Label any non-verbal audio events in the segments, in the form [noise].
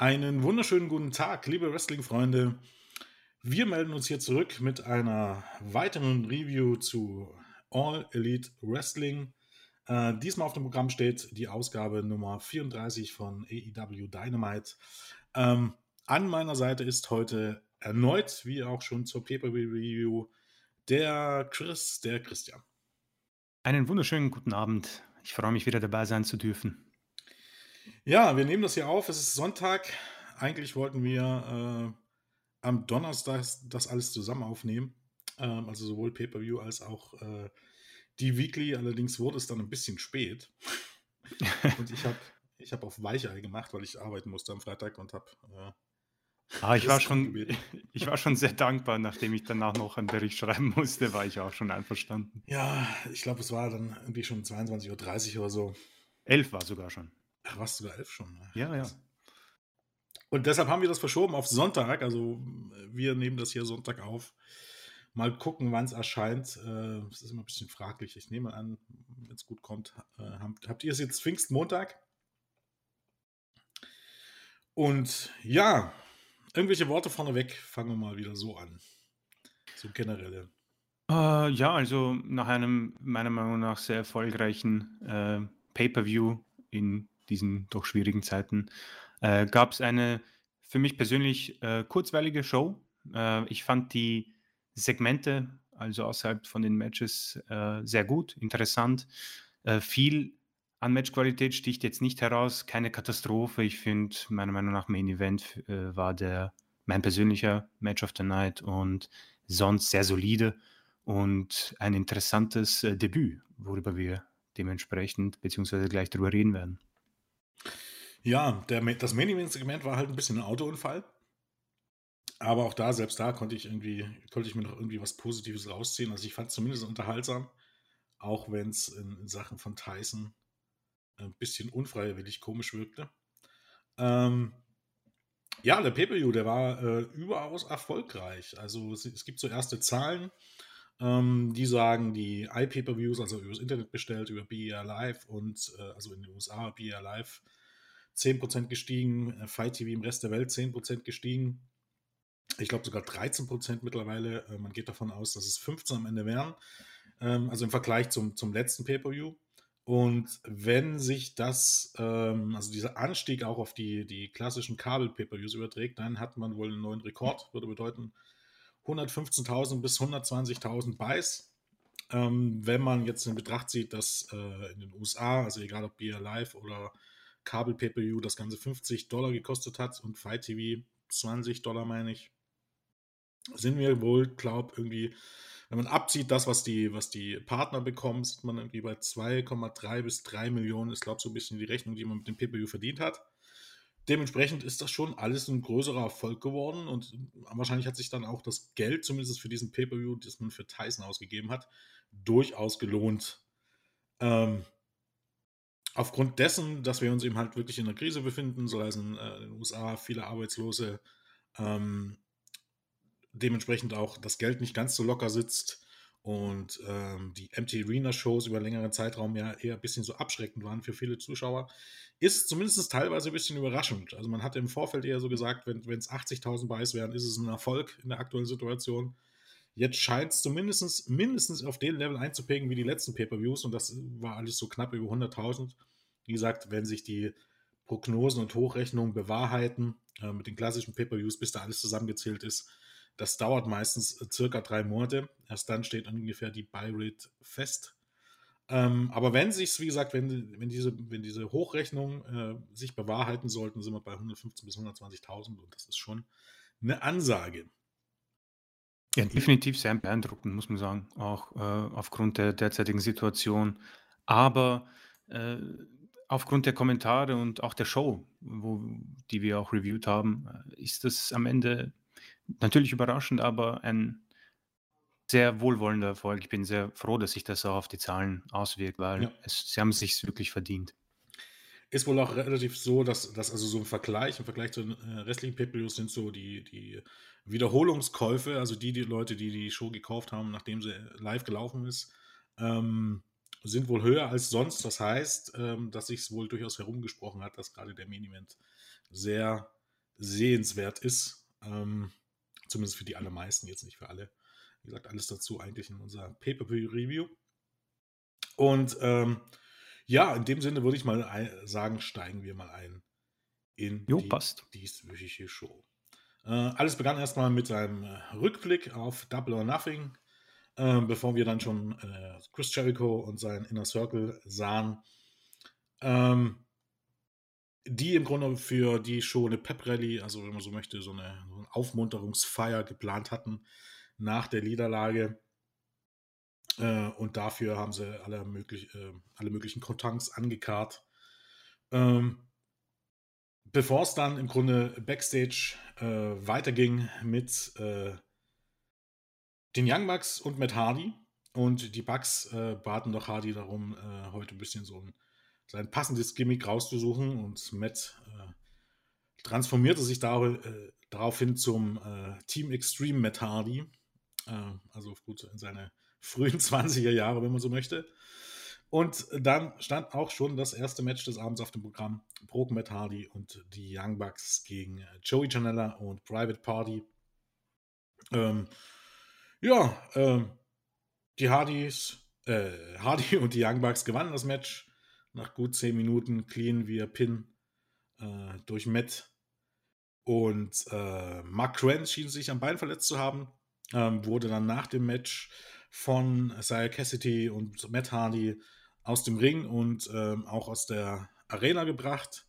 Einen wunderschönen guten Tag, liebe Wrestling-Freunde. Wir melden uns hier zurück mit einer weiteren Review zu All Elite Wrestling. Äh, diesmal auf dem Programm steht die Ausgabe Nummer 34 von AEW Dynamite. Ähm, an meiner Seite ist heute erneut, wie auch schon zur Paper-Review, der Chris, der Christian. Einen wunderschönen guten Abend. Ich freue mich wieder dabei sein zu dürfen. Ja, wir nehmen das hier auf. Es ist Sonntag. Eigentlich wollten wir äh, am Donnerstag das alles zusammen aufnehmen. Ähm, also sowohl Pay-Per-View als auch äh, die Weekly. Allerdings wurde es dann ein bisschen spät. [laughs] und ich habe ich hab auf Weichei gemacht, weil ich arbeiten musste am Freitag und habe. Äh, ah, ich, war schon, [laughs] ich war schon sehr dankbar, nachdem ich danach noch einen Bericht schreiben musste, war ich auch schon einverstanden. Ja, ich glaube, es war dann irgendwie schon 22.30 Uhr oder so. Elf war sogar schon. Ach, warst du sogar elf schon? Ne? Ja, ja. Und deshalb haben wir das verschoben auf Sonntag. Also wir nehmen das hier Sonntag auf. Mal gucken, wann es erscheint. Äh, es ist immer ein bisschen fraglich. Ich nehme an, wenn es gut kommt. Äh, habt, habt ihr es jetzt Pfingstmontag? Und ja, irgendwelche Worte vorneweg. Fangen wir mal wieder so an. So generelle. Uh, ja, also nach einem meiner Meinung nach sehr erfolgreichen äh, Pay-per-View in diesen doch schwierigen Zeiten, äh, gab es eine für mich persönlich äh, kurzweilige Show. Äh, ich fand die Segmente, also außerhalb von den Matches, äh, sehr gut, interessant. Äh, viel an Matchqualität sticht jetzt nicht heraus, keine Katastrophe. Ich finde, meiner Meinung nach, Main Event äh, war der mein persönlicher Match of the Night und sonst sehr solide und ein interessantes Debüt, worüber wir dementsprechend beziehungsweise gleich darüber reden werden. Ja, der, das Main Event Segment war halt ein bisschen ein Autounfall. Aber auch da, selbst da konnte ich irgendwie, konnte ich mir noch irgendwie was Positives rausziehen. Also ich fand es zumindest unterhaltsam, auch wenn es in, in, Sachen von Tyson ein bisschen unfreiwillig komisch wirkte. Ähm, ja, der Pay-Per-View, der war äh, überaus erfolgreich. Also es, es, gibt so erste Zahlen, ähm, die sagen, die iPay-Per-Views, also übers Internet bestellt, über BER Live und äh, also in den USA BER Live 10% gestiegen, äh, Fight TV im Rest der Welt 10% gestiegen. Ich glaube sogar 13% mittlerweile. Äh, man geht davon aus, dass es 15 am Ende wären. Ähm, also im Vergleich zum, zum letzten Pay-Per-View. Und wenn sich das, ähm, also dieser Anstieg auch auf die, die klassischen Kabel-Pay-Per-Views überträgt, dann hat man wohl einen neuen Rekord. Würde bedeuten 115.000 bis 120.000 Buys. Ähm, wenn man jetzt in Betracht zieht, dass äh, in den USA, also egal ob BR Live oder Kabel PPU das Ganze 50 Dollar gekostet hat und Fight TV 20 Dollar, meine ich, sind wir wohl, glaube irgendwie, wenn man abzieht, das, was die, was die Partner bekommen, ist man irgendwie bei 2,3 bis 3 Millionen, ist, glaube ich, so ein bisschen die Rechnung, die man mit dem PPU verdient hat. Dementsprechend ist das schon alles ein größerer Erfolg geworden und wahrscheinlich hat sich dann auch das Geld, zumindest für diesen Pay-Per-View, das man für Tyson ausgegeben hat, durchaus gelohnt. Ähm, aufgrund dessen, dass wir uns eben halt wirklich in einer Krise befinden, so heißen äh, in den USA viele Arbeitslose, ähm, dementsprechend auch das Geld nicht ganz so locker sitzt und ähm, die Empty Arena Shows über längeren Zeitraum ja eher ein bisschen so abschreckend waren für viele Zuschauer, ist zumindest teilweise ein bisschen überraschend. Also man hatte im Vorfeld eher so gesagt, wenn es 80.000 Buys wären, ist es ein Erfolg in der aktuellen Situation. Jetzt scheint es zumindest mindestens auf dem Level einzuprägen wie die letzten Pay-Per-Views und das war alles so knapp über 100.000. Wie gesagt, wenn sich die Prognosen und Hochrechnungen bewahrheiten äh, mit den klassischen Pay-Per-Views, bis da alles zusammengezählt ist, das dauert meistens äh, circa drei Monate. Erst dann steht ungefähr die Buy-Rate fest. Ähm, aber wenn sich, wie gesagt, wenn, wenn, diese, wenn diese Hochrechnungen äh, sich bewahrheiten sollten, sind wir bei 115.000 bis 120.000 und das ist schon eine Ansage. Ja, definitiv sehr beeindruckend, muss man sagen, auch äh, aufgrund der derzeitigen Situation. Aber äh, aufgrund der Kommentare und auch der Show, wo, die wir auch reviewed haben, äh, ist das am Ende natürlich überraschend, aber ein sehr wohlwollender Erfolg. Ich bin sehr froh, dass sich das auch auf die Zahlen auswirkt, weil ja. es, sie haben es sich wirklich verdient. Ist wohl auch relativ so, dass, dass also so ein Vergleich, im Vergleich zu den äh, restlichen pay sind so die, die Wiederholungskäufe, also die, die Leute, die die Show gekauft haben, nachdem sie live gelaufen ist, ähm, sind wohl höher als sonst. Das heißt, ähm, dass sich es wohl durchaus herumgesprochen hat, dass gerade der Main Event sehr sehenswert ist. Ähm, zumindest für die allermeisten, jetzt nicht für alle. Wie gesagt, alles dazu eigentlich in unserer Pay-Per-View-Review. Und ähm, ja, in dem Sinne würde ich mal sagen, steigen wir mal ein in jo, die passt. dieswöchige Show. Äh, alles begann erstmal mit einem äh, Rückblick auf Double or Nothing, äh, bevor wir dann schon äh, Chris Jericho und sein Inner Circle sahen. Ähm, die im Grunde für die Show eine Pep Rally, also wenn man so möchte, so eine, so eine Aufmunterungsfeier geplant hatten nach der Niederlage. Äh, und dafür haben sie alle, möglich, äh, alle möglichen Kontants angekarrt. Ähm, Bevor es dann im Grunde backstage äh, weiterging mit äh, den Young Bucks und mit Hardy. Und die Bucks äh, baten doch Hardy darum, äh, heute ein bisschen so ein, sein passendes Gimmick rauszusuchen. Und Matt äh, transformierte sich dar äh, daraufhin zum Team Extreme Matt Hardy. also gut in seine frühen [laughs] 20er Jahre, wenn man so möchte. Und dann stand auch schon das erste Match des Abends auf dem Programm. Broken Matt Hardy und die Young Bucks gegen Joey Janella und Private Party. Ähm, ja, ähm, die Hardys, äh, Hardy [laughs] und die Young Bucks gewannen das Match nach gut 10 Minuten clean via Pin äh, durch Matt. Und äh, Mark Cran schien sich am Bein verletzt zu haben. Ähm, wurde dann nach dem Match von Isaiah Cassidy und Matt Hardy aus dem Ring und ähm, auch aus der Arena gebracht.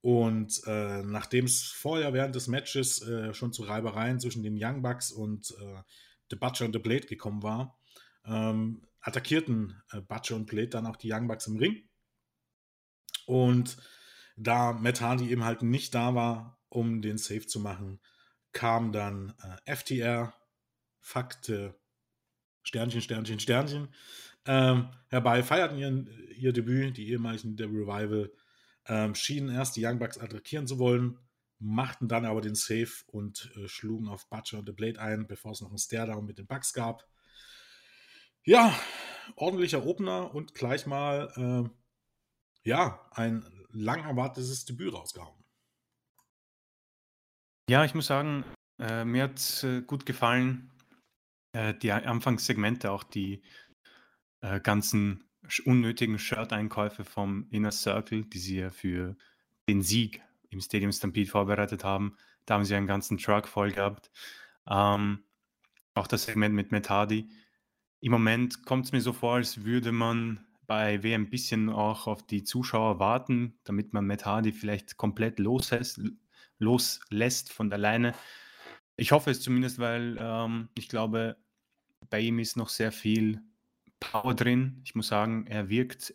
Und äh, nachdem es vorher während des Matches äh, schon zu Reibereien zwischen den Young Bucks und äh, The Butcher und The Blade gekommen war, ähm, attackierten äh, Butcher und Blade dann auch die Young Bucks im Ring. Und da Matt Hardy eben halt nicht da war, um den Save zu machen, kam dann äh, FTR, Fakte, Sternchen, Sternchen, Sternchen, ähm, herbei, feierten ihren, ihr Debüt, die ehemaligen der Revival, ähm, schienen erst die Young Bucks attackieren zu wollen, machten dann aber den Save und äh, schlugen auf Butcher und The Blade ein, bevor es noch einen Stare-Down mit den Bucks gab. Ja, ordentlicher Opener und gleich mal, äh, ja, ein lang erwartetes Debüt rausgehauen. Ja, ich muss sagen, äh, mir hat äh, gut gefallen, äh, die Anfangssegmente, auch die äh, ganzen unnötigen Shirt-Einkäufe vom Inner Circle, die sie ja für den Sieg im Stadium Stampede vorbereitet haben. Da haben sie einen ganzen Truck voll gehabt. Ähm, auch das Segment mit Hardy. Im Moment kommt es mir so vor, als würde man bei W ein bisschen auch auf die Zuschauer warten, damit man Matt Hardy vielleicht komplett loslässt, loslässt von der Leine. Ich hoffe es zumindest, weil ähm, ich glaube, bei ihm ist noch sehr viel Power drin. Ich muss sagen, er wirkt,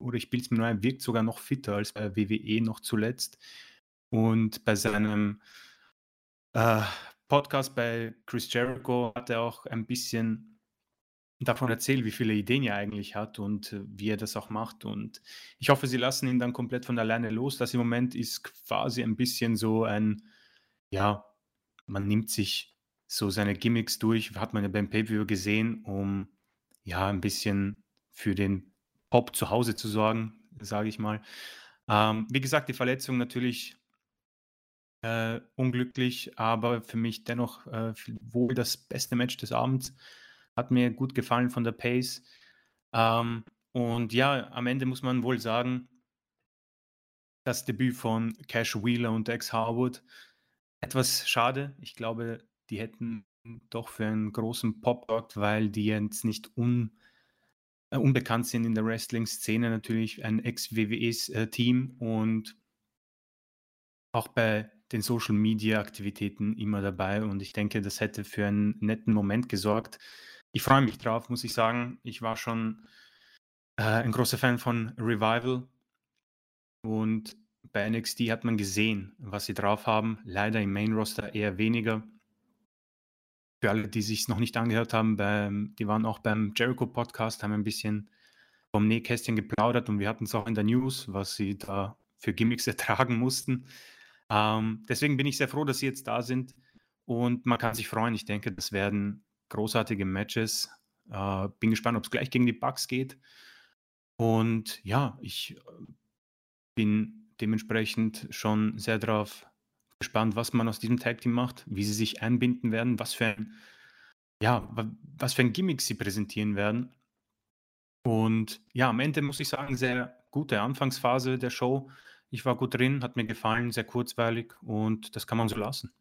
oder ich bilde es mir nur ein, wirkt sogar noch fitter als bei WWE noch zuletzt. Und bei seinem äh, Podcast bei Chris Jericho hat er auch ein bisschen davon erzählt, wie viele Ideen er eigentlich hat und äh, wie er das auch macht. Und ich hoffe, sie lassen ihn dann komplett von alleine los. Das im Moment ist quasi ein bisschen so ein, ja, man nimmt sich so seine Gimmicks durch, hat man ja beim Pay-Per-View gesehen, um ja, ein bisschen für den Pop zu Hause zu sorgen, sage ich mal. Ähm, wie gesagt, die Verletzung natürlich äh, unglücklich, aber für mich dennoch äh, wohl das beste Match des Abends. Hat mir gut gefallen von der Pace. Ähm, und ja, am Ende muss man wohl sagen, das Debüt von Cash Wheeler und Dex Harwood etwas schade. Ich glaube, die hätten doch für einen großen Pop sorgt, weil die jetzt nicht un, äh, unbekannt sind in der Wrestling-Szene, natürlich ein Ex-WWEs-Team äh, und auch bei den Social-Media-Aktivitäten immer dabei und ich denke, das hätte für einen netten Moment gesorgt. Ich freue mich drauf, muss ich sagen. Ich war schon äh, ein großer Fan von Revival und bei NXT hat man gesehen, was sie drauf haben. Leider im Main-Roster eher weniger. Für alle, die sich noch nicht angehört haben, beim, die waren auch beim Jericho-Podcast, haben ein bisschen vom Nähkästchen geplaudert und wir hatten es auch in der News, was sie da für Gimmicks [laughs] ertragen mussten. Ähm, deswegen bin ich sehr froh, dass sie jetzt da sind und man kann sich freuen. Ich denke, das werden großartige Matches. Äh, bin gespannt, ob es gleich gegen die Bugs geht. Und ja, ich äh, bin dementsprechend schon sehr darauf gespannt, was man aus diesem Tag Team macht, wie sie sich einbinden werden, was für ein, ja, was für ein Gimmick sie präsentieren werden. Und ja, am Ende muss ich sagen, sehr gute Anfangsphase der Show. Ich war gut drin, hat mir gefallen, sehr kurzweilig und das kann man so lassen.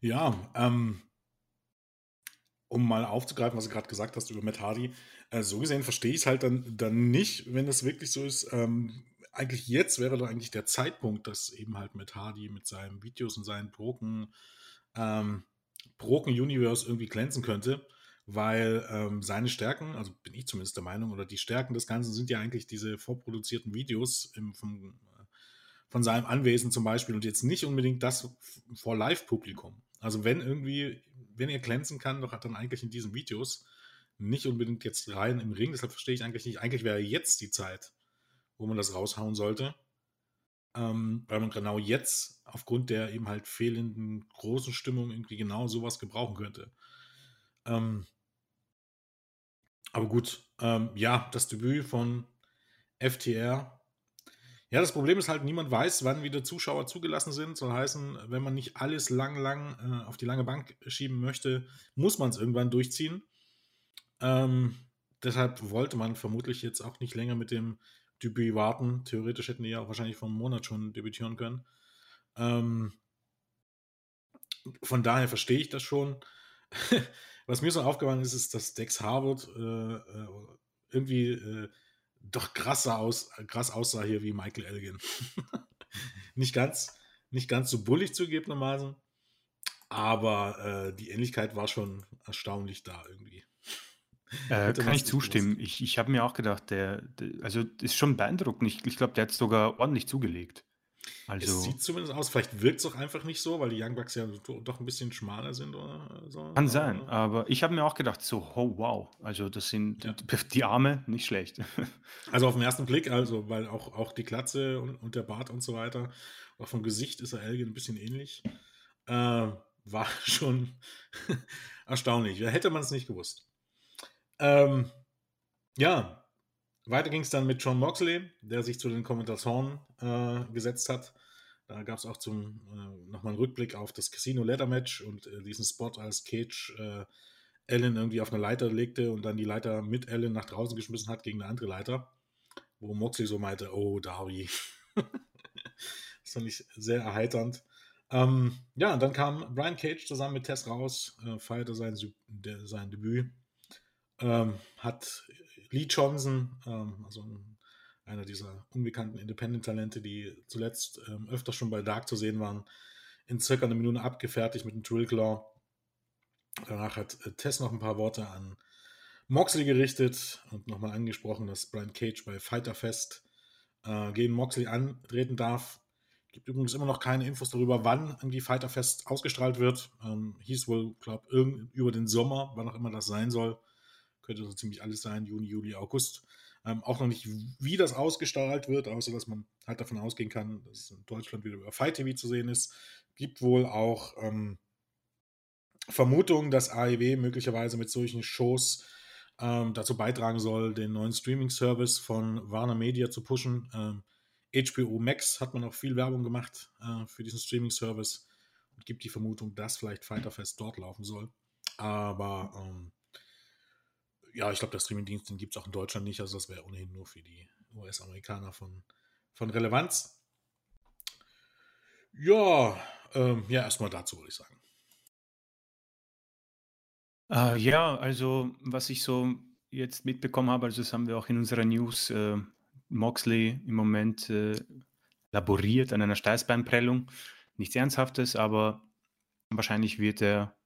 Ja, ähm, um mal aufzugreifen, was du gerade gesagt hast über Matt Hardy, äh, so gesehen verstehe ich es halt dann, dann nicht, wenn das wirklich so ist. Ähm, eigentlich jetzt wäre doch eigentlich der Zeitpunkt, dass eben halt Matt Hardy mit seinen Videos und seinen Broken, ähm, Broken Universe irgendwie glänzen könnte, weil ähm, seine Stärken, also bin ich zumindest der Meinung, oder die Stärken des Ganzen sind ja eigentlich diese vorproduzierten Videos im, vom, von seinem Anwesen zum Beispiel und jetzt nicht unbedingt das vor Live-Publikum. Also wenn irgendwie, wenn er glänzen kann, doch hat dann eigentlich in diesen Videos nicht unbedingt jetzt rein im Ring. Deshalb verstehe ich eigentlich nicht. Eigentlich wäre jetzt die Zeit, wo man das raushauen sollte. Ähm, weil man genau jetzt aufgrund der eben halt fehlenden großen Stimmung irgendwie genau sowas gebrauchen könnte. Ähm, aber gut, ähm, ja, das Debüt von FTR. Ja, das Problem ist halt, niemand weiß, wann wieder Zuschauer zugelassen sind. Soll heißen, wenn man nicht alles lang, lang äh, auf die lange Bank schieben möchte, muss man es irgendwann durchziehen. Ähm, deshalb wollte man vermutlich jetzt auch nicht länger mit dem Debüt warten. Theoretisch hätten die ja auch wahrscheinlich vor einem Monat schon debütieren können. Ähm, von daher verstehe ich das schon. [laughs] Was mir so aufgefallen ist, ist, dass Dex Harvard äh, äh, irgendwie äh, doch krasser aus, krass aussah hier wie Michael Elgin. [laughs] nicht, ganz, nicht ganz so bullig zugegebenermaßen, aber äh, die Ähnlichkeit war schon erstaunlich da irgendwie. Äh, kann ich zustimmen. Ich, ich habe mir auch gedacht, der, der, also ist schon beeindruckend. Ich, ich glaube, der hat sogar ordentlich zugelegt. Also, es sieht zumindest aus, vielleicht wirkt es auch einfach nicht so, weil die Young Bucks ja doch ein bisschen schmaler sind oder so. Kann sein, aber ich habe mir auch gedacht, so, oh wow, also das sind ja. die Arme nicht schlecht. [laughs] Also auf den ersten Blick, also, weil auch, auch die Glatze und, und der Bart und so weiter, auch vom Gesicht ist er Elgin ein bisschen ähnlich. Äh, war [laughs] schon [laughs] erstaunlich. Hätte man es nicht gewusst. Ähm, ja, weiter ging es dann mit John Moxley, der sich zu den Kommentatoren äh, gesetzt hat. Da gab es auch zum äh, nochmal einen Rückblick auf das Casino Leather Match und äh, diesen Spot, als Cage äh, Ellen irgendwie auf eine Leiter legte und dann die Leiter mit Ellen nach draußen geschmissen hat gegen eine andere Leiter, wo Moxley so meinte, oh Darby. [laughs] das fand ich sehr erheiternd. Ähm, ja, und dann kam Brian Cage zusammen mit Tess raus, äh, feierte sein, sein Debüt ähm, hat Lee Johnson, ähm, also einer dieser unbekannten Independent-Talente, die zuletzt ähm, öfter schon bei Dark zu sehen waren, in circa einer Minute abgefertigt mit einem Drill Claw. Danach hat äh, Tess noch ein paar Worte an Moxley gerichtet und nochmal angesprochen, dass Brian Cage bei Fighter Fest äh, gegen Moxley antreten darf. Gibt übrigens immer noch keine Infos darüber, wann irgendwie Fighter Fest ausgestrahlt wird. Ähm, hieß wohl, glaube ich, über den Sommer, wann auch immer das sein soll könnte so ziemlich alles sein, Juni, Juli, August. Ähm, auch noch nicht, wie das ausgestrahlt wird, außer dass man halt davon ausgehen kann, dass es in Deutschland wieder über Fight TV zu sehen ist. Gibt wohl auch ähm, Vermutungen, dass AEW möglicherweise mit solchen Shows ähm, dazu beitragen soll, den neuen Streaming-Service von Warner Media zu pushen. Ähm, HBO Max hat man auch viel Werbung gemacht äh, für diesen Streaming-Service und gibt die Vermutung, dass vielleicht Fighterfest dort laufen soll. Aber ähm, ja, ich glaube, der Streamingdienst, gibt es auch in Deutschland nicht. Also das wäre ohnehin nur für die US-Amerikaner von, von Relevanz. Ja, ähm, ja, erstmal dazu würde ich sagen. Äh, ja, also was ich so jetzt mitbekommen habe, also das haben wir auch in unserer News, äh, Moxley im Moment äh, laboriert an einer Steißbeinprellung. Nichts Ernsthaftes, aber wahrscheinlich wird er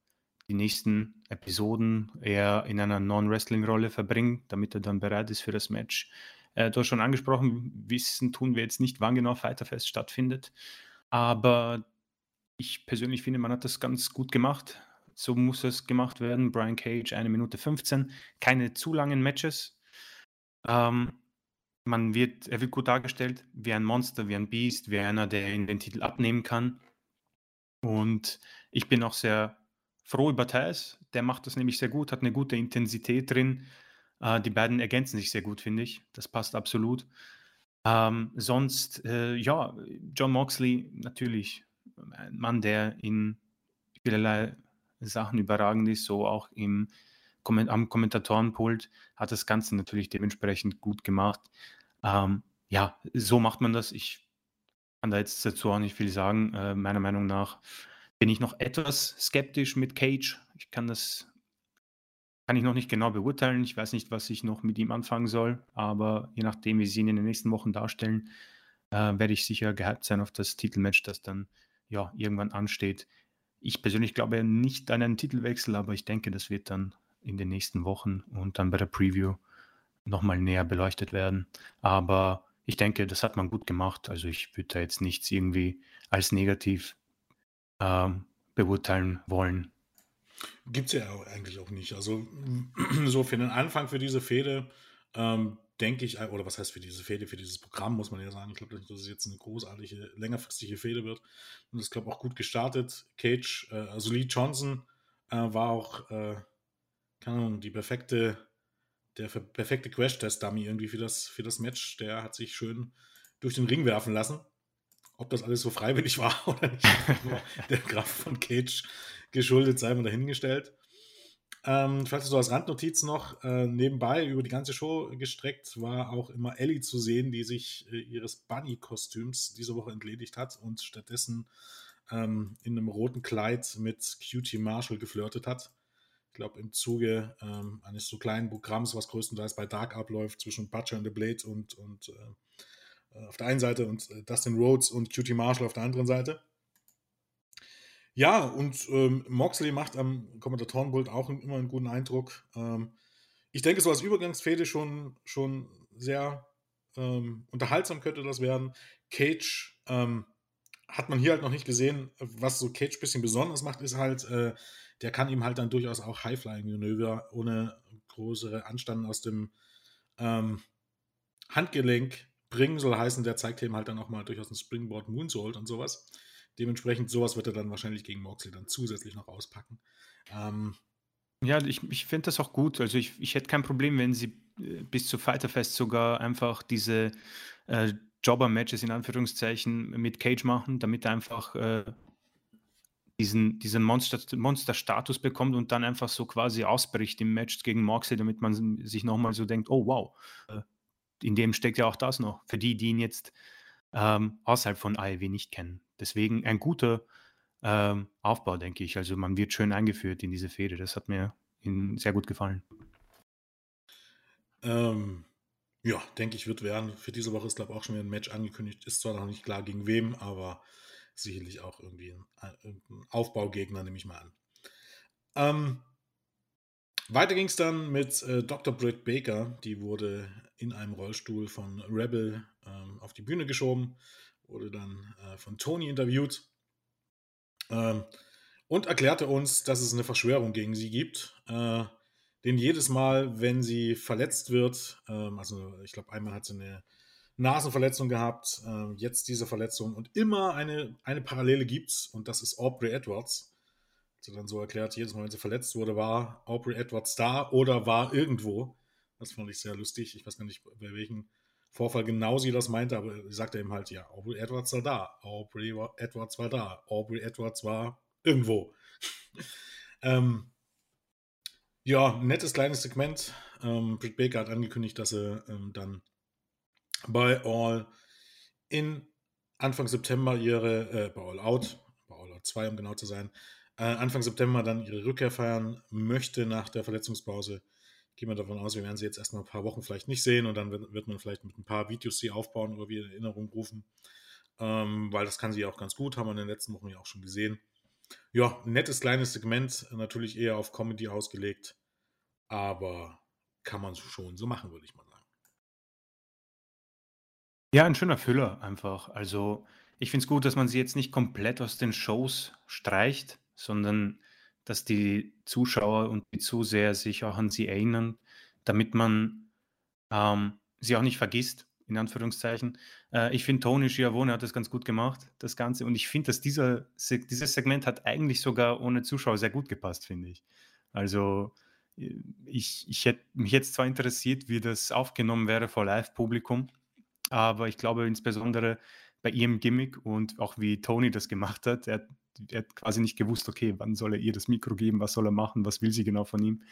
die nächsten Episoden eher in einer Non-Wrestling-Rolle verbringen, damit er dann bereit ist für das Match. Äh, du hast schon angesprochen, wissen tun wir jetzt nicht, wann genau Fighterfest stattfindet. Aber ich persönlich finde, man hat das ganz gut gemacht. So muss es gemacht werden. Brian Cage, eine Minute 15. Keine zu langen Matches. Ähm, man wird, er wird gut dargestellt, wie ein Monster, wie ein Beast, wie einer, der ihn den Titel abnehmen kann. Und ich bin auch sehr froh über Thais. Der macht das nämlich sehr gut, hat eine gute Intensität drin. Äh, die beiden ergänzen sich sehr gut, finde ich. Das passt absolut. Ähm, sonst, äh, ja, John Moxley natürlich ein Mann, der in vielerlei Sachen überragend ist, so auch im, am Kommentatorenpult hat das Ganze natürlich dementsprechend gut gemacht. Ähm, ja, so macht man das. Ich kann da jetzt dazu auch nicht viel sagen. Äh, meiner Meinung nach bin ich noch etwas skeptisch mit Cage. Ich kann das kann ich noch nicht genau beurteilen. Ich weiß nicht, was ich noch mit ihm anfangen soll, aber je nachdem, wie sie ihn in den nächsten Wochen darstellen, äh, werde ich sicher gehypt sein auf das Titelmatch, das dann ja irgendwann ansteht. Ich persönlich glaube nicht an einen Titelwechsel, aber ich denke, das wird dann in den nächsten Wochen und dann bei der Preview nochmal näher beleuchtet werden. Aber ich denke, das hat man gut gemacht. Also ich würde da jetzt nichts irgendwie als negativ ähm, beurteilen wollen. Gibt es ja eigentlich auch nicht. Also [clears throat] so für den Anfang für diese Fehde ähm, denke ich, oder was heißt für diese Fehde, für dieses Programm muss man ja sagen. Ich glaube nicht, dass es jetzt eine großartige, längerfristige Fehde wird. Und das glaube auch gut gestartet. Cage, äh, also Lee Johnson äh, war auch, äh, keine Ahnung, die perfekte, der perfekte Crash-Test-Dummy irgendwie für das, für das Match. Der hat sich schön durch den Ring werfen lassen. Ob das alles so freiwillig war [laughs] oder nicht, der Kraft von Cage geschuldet, sei mal dahingestellt. Ähm, vielleicht so als Randnotiz noch, äh, nebenbei über die ganze Show gestreckt war auch immer Ellie zu sehen, die sich äh, ihres Bunny-Kostüms diese Woche entledigt hat und stattdessen ähm, in einem roten Kleid mit Cutie Marshall geflirtet hat. Ich glaube, im Zuge ähm, eines so kleinen Programms, was größtenteils bei Dark abläuft, zwischen Butcher and the Blade und, und äh, auf der einen Seite und äh, Dustin Rhodes und Cutie Marshall auf der anderen Seite. Ja, und ähm, Moxley macht am Kommentatorenpult auch immer einen guten Eindruck. Ähm, ich denke, so als Übergangsfehde schon, schon sehr ähm, unterhaltsam könnte das werden. Cage ähm, hat man hier halt noch nicht gesehen. Was so Cage ein bisschen besonders macht, ist halt, äh, der kann ihm halt dann durchaus auch High-Flying-Manöver ohne größere Anstanden aus dem ähm, Handgelenk bringen. Soll heißen, der zeigt ihm halt dann auch mal durchaus ein Springboard Moonsault und sowas. Dementsprechend, sowas wird er dann wahrscheinlich gegen Moxley dann zusätzlich noch auspacken. Ähm, ja, ich, ich finde das auch gut. Also ich, ich hätte kein Problem, wenn sie äh, bis zu Fighterfest sogar einfach diese äh, Jobber-Matches in Anführungszeichen mit Cage machen, damit er einfach äh, diesen, diesen Monster, Monster-Status bekommt und dann einfach so quasi ausbricht im Match gegen Moxley, damit man sich nochmal so denkt, oh wow, äh, in dem steckt ja auch das noch. Für die, die ihn jetzt ähm, außerhalb von AEW nicht kennen. Deswegen ein guter ähm, Aufbau, denke ich. Also man wird schön eingeführt in diese Fehde. Das hat mir sehr gut gefallen. Ähm, ja, denke ich, wird werden. Für diese Woche ist, glaube ich, auch schon wieder ein Match angekündigt. Ist zwar noch nicht klar gegen wem, aber sicherlich auch irgendwie ein, ein Aufbaugegner, nehme ich mal an. Ähm, weiter ging es dann mit äh, Dr. Britt Baker. Die wurde in einem Rollstuhl von Rebel ähm, auf die Bühne geschoben wurde dann äh, von Tony interviewt ähm, und erklärte uns, dass es eine Verschwörung gegen sie gibt. Äh, denn jedes Mal, wenn sie verletzt wird, ähm, also ich glaube, einmal hat sie eine Nasenverletzung gehabt, äh, jetzt diese Verletzung und immer eine, eine Parallele es und das ist Aubrey Edwards. Sie dann so erklärt, jedes Mal, wenn sie verletzt wurde, war Aubrey Edwards da oder war irgendwo. Das fand ich sehr lustig. Ich weiß gar nicht, bei welchen Vorfall genau sie das meinte, aber sie sagte ihm halt, ja, Aubrey Edwards war da, Aubrey Edwards war da, Aubrey Edwards war irgendwo. [laughs] ähm, ja, nettes kleines Segment. Ähm, Britt Baker hat angekündigt, dass er ähm, dann bei All in Anfang September ihre, äh, bei All Out, bei All Out 2, um genau zu sein, äh, Anfang September dann ihre Rückkehr feiern möchte nach der Verletzungspause gehen wir davon aus, wir werden sie jetzt erstmal ein paar Wochen vielleicht nicht sehen und dann wird, man vielleicht mit ein paar Videos sie aufbauen oder wieder in Erinnerung rufen. Ähm, weil das kann sie ja auch ganz gut, haben wir in den letzten Wochen ja auch schon gesehen. Ja, nettes kleines Segment, natürlich eher auf Comedy ausgelegt, aber kann man schon so machen, würde ich mal sagen. Ja, ein schöner Füller einfach. Also ich finde es gut, dass man sie jetzt nicht komplett aus den Shows streicht, sondern dass die Zuschauer und die Zuseher sich auch an sie erinnern, damit man ähm, sie auch nicht vergisst, in Anführungszeichen. Äh, ich finde, Tony Schiavone hat das ganz gut gemacht, das Ganze. Und ich finde, dass dieser, dieses Segment hat eigentlich sogar ohne Zuschauer sehr gut gepasst, finde ich. Also ich, ich hätte mich jetzt zwar interessiert, wie das aufgenommen wäre vor Live-Publikum, aber ich glaube insbesondere bei ihrem Gimmick und auch wie Tony das gemacht hat, er, er hat quasi nicht gewusst, okay, wann soll er ihr das Mikro geben, was soll er machen, was will sie genau von ihm.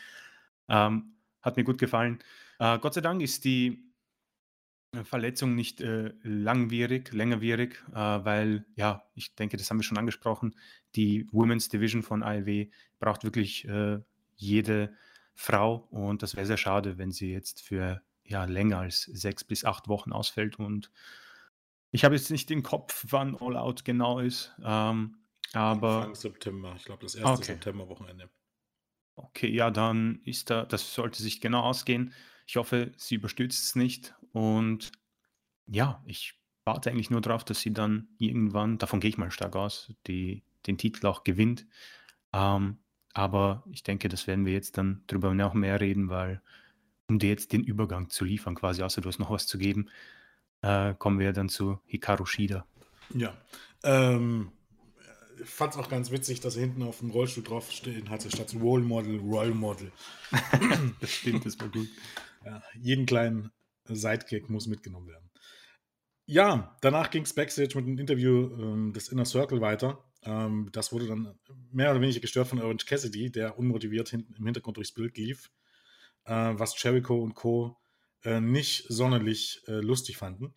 Ähm, hat mir gut gefallen. Äh, Gott sei Dank ist die äh, Verletzung nicht äh, langwierig, längerwierig, äh, weil, ja, ich denke, das haben wir schon angesprochen, die Women's Division von AEW braucht wirklich äh, jede Frau und das wäre sehr schade, wenn sie jetzt für ja, länger als sechs bis acht Wochen ausfällt und ich habe jetzt nicht den Kopf, wann All Out genau ist, ähm, aber... Anfang September, ich glaube das erste okay. September-Wochenende. Okay, ja, dann ist da, das sollte sich genau ausgehen. Ich hoffe, sie überstürzt es nicht und ja, ich warte eigentlich nur darauf, dass sie dann irgendwann, davon gehe ich mal stark aus, die, den Titel auch gewinnt. Ähm, aber ich denke, das werden wir jetzt dann drüber noch mehr reden, weil um dir jetzt den Übergang zu liefern, quasi, außer du hast noch was zu geben, äh, kommen wir dann zu Hikaru Shida. Ja, ähm, fand es auch ganz witzig, dass hinten auf dem Rollstuhl draufstehen hatte, statt Role Model, Roll Model. [laughs] das stimmt, das war gut. Ja, jeden kleinen Sidekick muss mitgenommen werden. Ja, danach ging es Backstage mit einem Interview ähm, des Inner Circle weiter. Ähm, das wurde dann mehr oder weniger gestört von Orange Cassidy, der unmotiviert hinten im Hintergrund durchs Bild lief, äh, was Jericho und Co. Äh, nicht sonderlich äh, lustig fanden.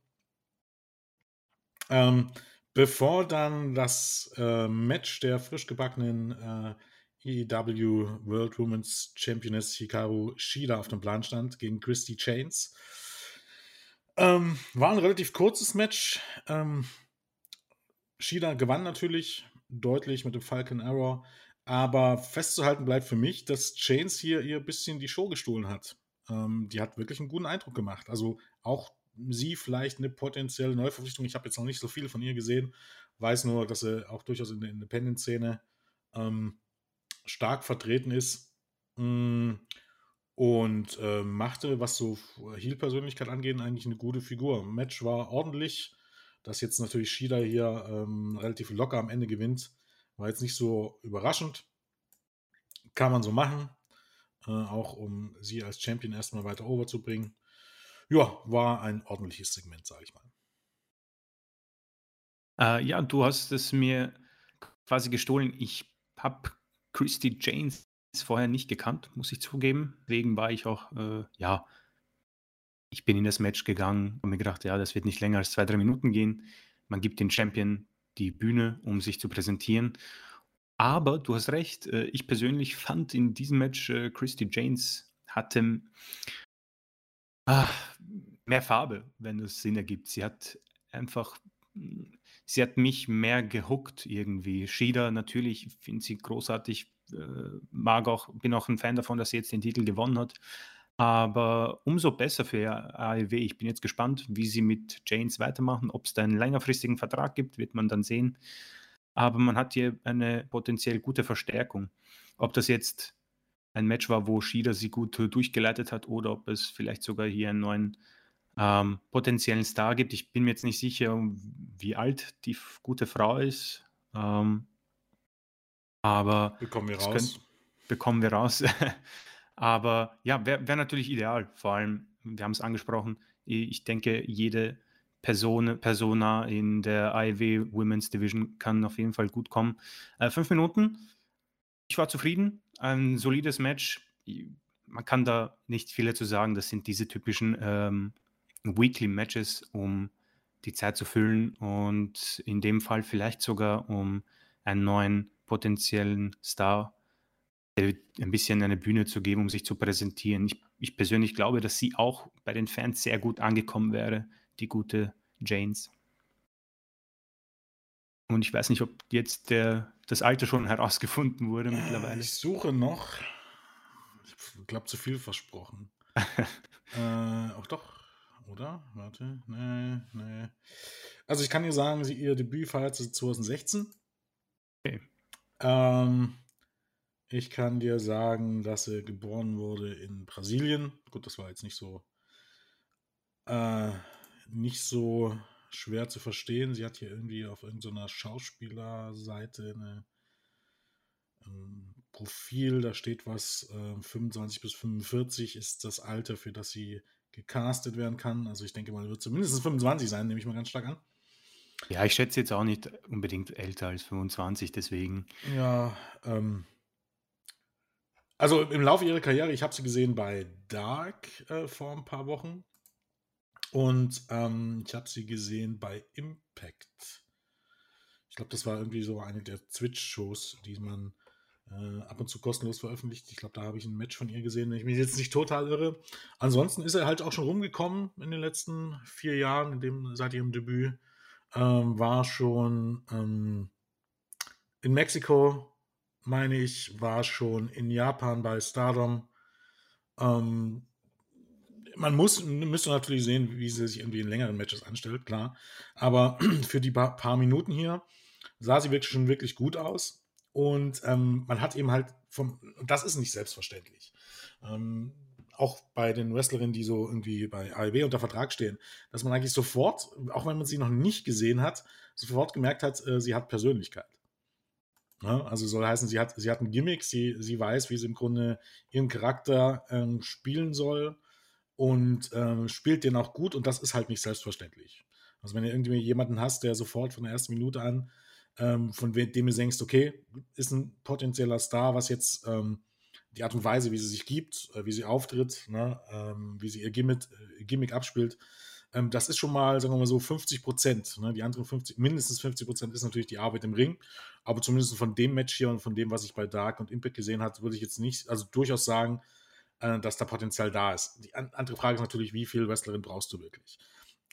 Ähm, bevor dann das äh, Match der frisch gebackenen äh, EW World Women's Championess Hikaru Shida auf dem Plan stand gegen Christy Chains. Ähm, war ein relativ kurzes Match. Ähm, Shida gewann natürlich deutlich mit dem Falcon Arrow. Aber festzuhalten bleibt für mich, dass Chains hier ihr bisschen die Show gestohlen hat. Ähm, die hat wirklich einen guten Eindruck gemacht. Also auch sie vielleicht eine potenzielle Neuverpflichtung. Ich habe jetzt noch nicht so viel von ihr gesehen. Weiß nur, dass sie auch durchaus in der Independent-Szene ähm, stark vertreten ist. Mm, und äh, machte, was so Heal-Persönlichkeit angeht, eigentlich eine gute Figur. Match war ordentlich. Dass jetzt natürlich Shida hier ähm, relativ locker am Ende gewinnt, war jetzt nicht so überraschend. Kann man so machen. Äh, auch um sie als Champion erstmal weiter overzubringen. Ja, war ein ordentliches Segment, sage ich mal. Äh, ja, du hast es mir quasi gestohlen. Ich habe Christy Janes vorher nicht gekannt, muss ich zugeben. Deswegen war ich auch, äh, ja, ich bin in das Match gegangen und mir gedacht, ja, das wird nicht länger als zwei, drei Minuten gehen. Man gibt den Champion die Bühne, um sich zu präsentieren. Aber du hast recht, äh, ich persönlich fand in diesem Match, äh, Christy Janes hatte ach, mehr Farbe, wenn es Sinn ergibt. Sie hat einfach, sie hat mich mehr gehuckt irgendwie. Shida natürlich, finde sie großartig, äh, mag auch, bin auch ein Fan davon, dass sie jetzt den Titel gewonnen hat. Aber umso besser für AEW. Ich bin jetzt gespannt, wie sie mit Janes weitermachen. Ob es da einen längerfristigen Vertrag gibt, wird man dann sehen. Aber man hat hier eine potenziell gute Verstärkung. Ob das jetzt ein Match war, wo Shida sie gut durchgeleitet hat oder ob es vielleicht sogar hier einen neuen ähm, potenziellen Star gibt. Ich bin mir jetzt nicht sicher, wie alt die gute Frau ist. Ähm, aber bekommen wir raus. Können, bekommen wir raus. [laughs] aber ja, wäre wär natürlich ideal. Vor allem, wir haben es angesprochen, ich denke, jede Person, Persona in der IW Women's Division kann auf jeden Fall gut kommen. Äh, fünf Minuten. Ich war zufrieden. Ein solides Match. Man kann da nicht viel zu sagen. Das sind diese typischen ähm, Weekly Matches, um die Zeit zu füllen und in dem Fall vielleicht sogar um einen neuen potenziellen Star ein bisschen eine Bühne zu geben, um sich zu präsentieren. Ich, ich persönlich glaube, dass sie auch bei den Fans sehr gut angekommen wäre, die gute Janes. Und ich weiß nicht, ob jetzt der, das Alter schon herausgefunden wurde mittlerweile. Ich suche noch. Ich glaube, zu viel versprochen. [laughs] äh, auch doch, oder? Warte. Nee, nee. Also ich kann dir sagen, sie, ihr Debüt feierte 2016. Okay. Ähm, ich kann dir sagen, dass er geboren wurde in Brasilien. Gut, das war jetzt nicht so äh, nicht so schwer zu verstehen. Sie hat hier irgendwie auf irgendeiner Schauspielerseite eine, ein ähm, Profil, da steht was, äh, 25 bis 45 ist das Alter, für das sie gecastet werden kann. Also ich denke mal, wird zumindest 25 sein, nehme ich mal ganz stark an. Ja, ich schätze jetzt auch nicht unbedingt älter als 25, deswegen. Ja, ähm, also im Laufe ihrer Karriere, ich habe sie gesehen bei Dark äh, vor ein paar Wochen und ähm, ich habe sie gesehen bei Impact. Ich glaube, das war irgendwie so eine der Twitch-Shows, die man äh, ab und zu kostenlos veröffentlicht. Ich glaube, da habe ich ein Match von ihr gesehen, wenn ich mich jetzt nicht total irre. Ansonsten ist er halt auch schon rumgekommen in den letzten vier Jahren, in dem, seit ihrem Debüt. Ähm, war schon ähm, in Mexiko, meine ich, war schon in Japan bei Stardom. Ähm, man muss, müsste natürlich sehen, wie sie sich irgendwie in längeren Matches anstellt, klar. Aber [clears throat] für die paar, paar Minuten hier sah sie wirklich schon wirklich gut aus. Und ähm, man hat eben halt vom, das ist nicht selbstverständlich. Ähm, auch bei den Wrestlerinnen, die so irgendwie bei AEW unter Vertrag stehen, dass man eigentlich sofort, auch wenn man sie noch nicht gesehen hat, sofort gemerkt hat, äh, sie hat Persönlichkeit. Ja, also soll heißen, sie hat, sie hat ein Gimmick, sie, sie weiß, wie sie im Grunde ihren Charakter ähm, spielen soll und ähm, spielt den auch gut und das ist halt nicht selbstverständlich. Also wenn du irgendwie jemanden hast, der sofort von der ersten Minute an ähm, von dem du denkst, okay, ist ein potenzieller Star, was jetzt ähm, die Art und Weise, wie sie sich gibt, äh, wie sie auftritt, ne, ähm, wie sie ihr Gimmick, äh, Gimmick abspielt, ähm, das ist schon mal, sagen wir mal so, 50 Prozent. Ne? Die anderen 50, mindestens 50 Prozent ist natürlich die Arbeit im Ring. Aber zumindest von dem Match hier und von dem, was ich bei Dark und Impact gesehen habe, würde ich jetzt nicht, also durchaus sagen, äh, dass da Potenzial da ist. Die an, andere Frage ist natürlich, wie viel Wrestlerin brauchst du wirklich?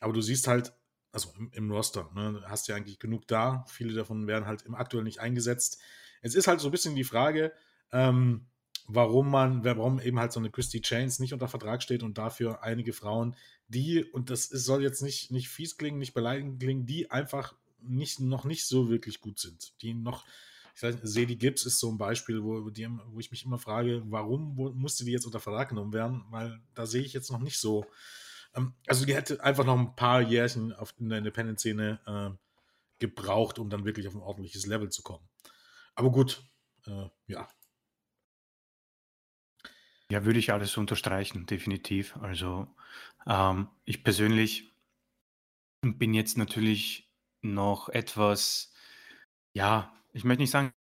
Aber du siehst halt, also im, im Roster, ne, hast ja eigentlich genug da. Viele davon werden halt im aktuell nicht eingesetzt. Es ist halt so ein bisschen die Frage, ähm, warum man, warum eben halt so eine Christy Chains nicht unter Vertrag steht und dafür einige Frauen, die, und das ist, soll jetzt nicht, nicht fies klingen, nicht beleidigend klingen, die einfach nicht, noch nicht so wirklich gut sind. Die noch, ich weiß Sadie Gibbs ist so ein Beispiel, wo, wo ich mich immer frage, warum musste die jetzt unter Vertrag genommen werden? Weil da sehe ich jetzt noch nicht so ähm, also die hätte einfach noch ein paar Jährchen auf, in der Independent-Szene äh, gebraucht, um dann wirklich auf ein ordentliches Level zu kommen. Aber gut, äh, ja. Ja, würde ich alles unterstreichen, definitiv. Also ähm, ich persönlich bin jetzt natürlich noch etwas, ja, ich möchte nicht sagen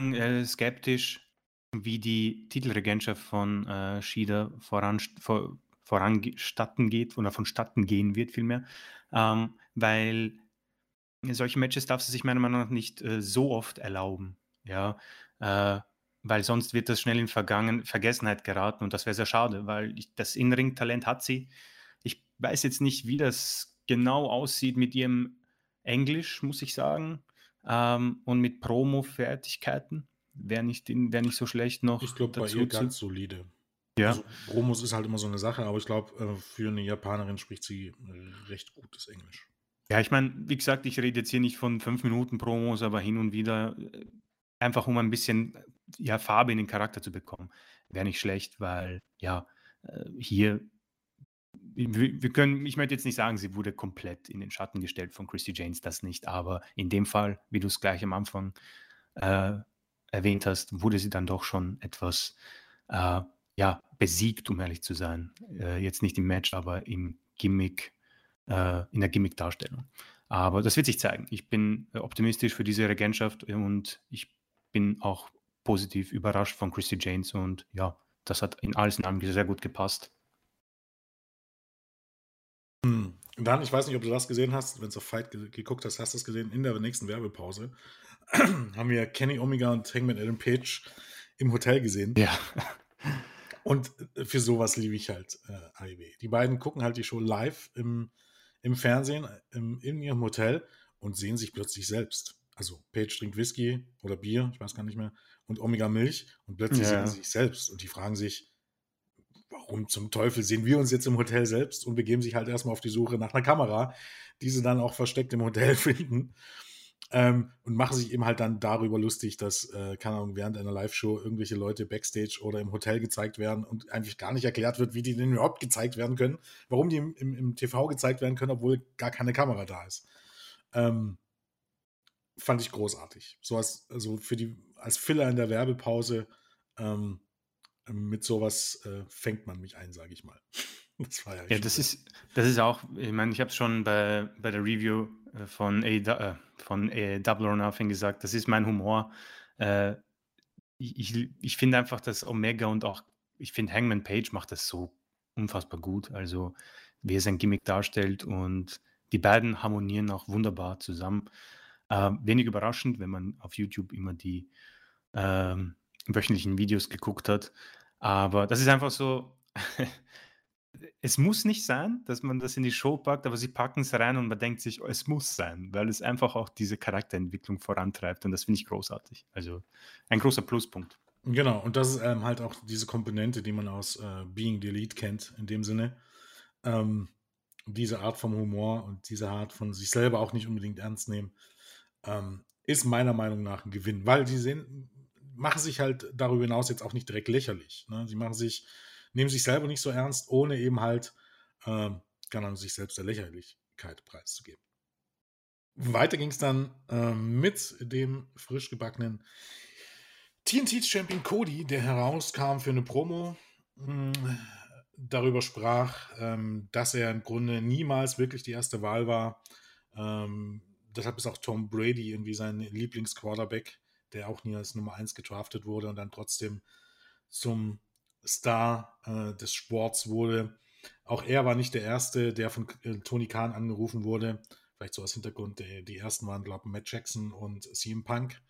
äh, skeptisch, wie die Titelregentschaft von äh, Shida voran, vor, voranstatten geht oder vonstatten gehen wird vielmehr, ähm, weil solche Matches darf sie sich meiner Meinung nach nicht äh, so oft erlauben, ja, äh, weil sonst wird das schnell in Vergangen Vergessenheit geraten und das wäre sehr schade, weil ich, das In-Ring-Talent hat sie. Ich weiß jetzt nicht, wie das genau aussieht mit ihrem Englisch, muss ich sagen, ähm, und mit Promo-Fertigkeiten. Wäre nicht, wär nicht so schlecht noch. Ich glaube, bei ihr ganz solide. Ja. Also, Promos ist halt immer so eine Sache, aber ich glaube, äh, für eine Japanerin spricht sie äh, recht gutes Englisch. Ja, ich meine, wie gesagt, ich rede jetzt hier nicht von fünf Minuten Promos, aber hin und wieder äh, einfach, um ein bisschen ja, Farbe in den Charakter zu bekommen. Wäre nicht schlecht, weil ja, hier, wir können, ich möchte jetzt nicht sagen, sie wurde komplett in den Schatten gestellt von Christy Janes, das nicht, aber in dem Fall, wie du es gleich am Anfang äh, erwähnt hast, wurde sie dann doch schon etwas äh, ja, besiegt, um ehrlich zu sein. Äh, jetzt nicht im Match, aber im Gimmick, äh, in der Gimmick-Darstellung. Aber das wird sich zeigen. Ich bin äh, optimistisch für diese Regentschaft und ich bin auch positiv überrascht von Christy James und ja, das hat in alles in allem sehr gut gepasst. Hm. Dann, ich weiß nicht, ob du das gesehen hast, wenn du auf Fight ge geguckt hast, hast du es gesehen, in der nächsten Werbepause [clears throat] haben wir Kenny Omega und Hangman Adam Page im Hotel gesehen. Ja. [laughs] Und äh, für sowas liebe ich halt äh, AIW. Die beiden gucken halt die Show live im, im Fernsehen, im, in ihrem Hotel und sehen sich plötzlich selbst. Also Paige trinkt Whisky oder Bier, ich weiß gar nicht mehr, und Omega Milch und plötzlich ja. sehen sie sich selbst und die fragen sich, warum zum Teufel sehen wir uns jetzt im Hotel selbst und begeben sich halt erstmal auf die Suche nach einer Kamera, die sie dann auch versteckt im Hotel [laughs] finden. Ähm, und machen sich eben halt dann darüber lustig, dass, äh, keine Ahnung, während einer Live-Show irgendwelche Leute backstage oder im Hotel gezeigt werden und eigentlich gar nicht erklärt wird, wie die denn überhaupt gezeigt werden können, warum die im, im, im TV gezeigt werden können, obwohl gar keine Kamera da ist. Ähm, fand ich großartig. So als, also für die, als Filler in der Werbepause ähm, mit sowas äh, fängt man mich ein, sage ich mal. [laughs] Das war ja, ja das ist, das ist auch, ich meine, ich habe es schon bei, bei der Review äh, von, A, äh, von A, Double or Nothing gesagt, das ist mein Humor. Äh, ich, ich finde einfach, dass Omega und auch, ich finde Hangman Page macht das so unfassbar gut. Also, wie er sein Gimmick darstellt und die beiden harmonieren auch wunderbar zusammen. Äh, wenig überraschend, wenn man auf YouTube immer die ähm, wöchentlichen Videos geguckt hat. Aber das ist einfach so, [laughs] es muss nicht sein, dass man das in die Show packt, aber sie packen es rein und man denkt sich, es muss sein, weil es einfach auch diese Charakterentwicklung vorantreibt und das finde ich großartig. Also ein großer Pluspunkt. Genau, und das ist ähm, halt auch diese Komponente, die man aus äh, Being the Elite kennt, in dem Sinne. Ähm, diese Art vom Humor und diese Art von sich selber auch nicht unbedingt ernst nehmen, ähm, ist meiner Meinung nach ein Gewinn, weil die sehen, machen sich halt darüber hinaus jetzt auch nicht direkt lächerlich. Ne? Sie machen sich, nehmen sich selber nicht so ernst, ohne eben halt, äh, kann sich selbst der Lächerlichkeit preiszugeben. Weiter ging es dann äh, mit dem frisch gebackenen TNT-Champion Cody, der herauskam für eine Promo, mh, hm, darüber sprach, ähm, dass er im Grunde niemals wirklich die erste Wahl war. Ähm, deshalb ist auch Tom Brady irgendwie sein Lieblingsquarterback der auch nie als Nummer 1 gedraftet wurde und dann trotzdem zum Star äh, des Sports wurde. Auch er war nicht der Erste, der von äh, Tony Khan angerufen wurde. Vielleicht so als Hintergrund, die, die ersten waren, glaube ich, Matt Jackson und CM Punk.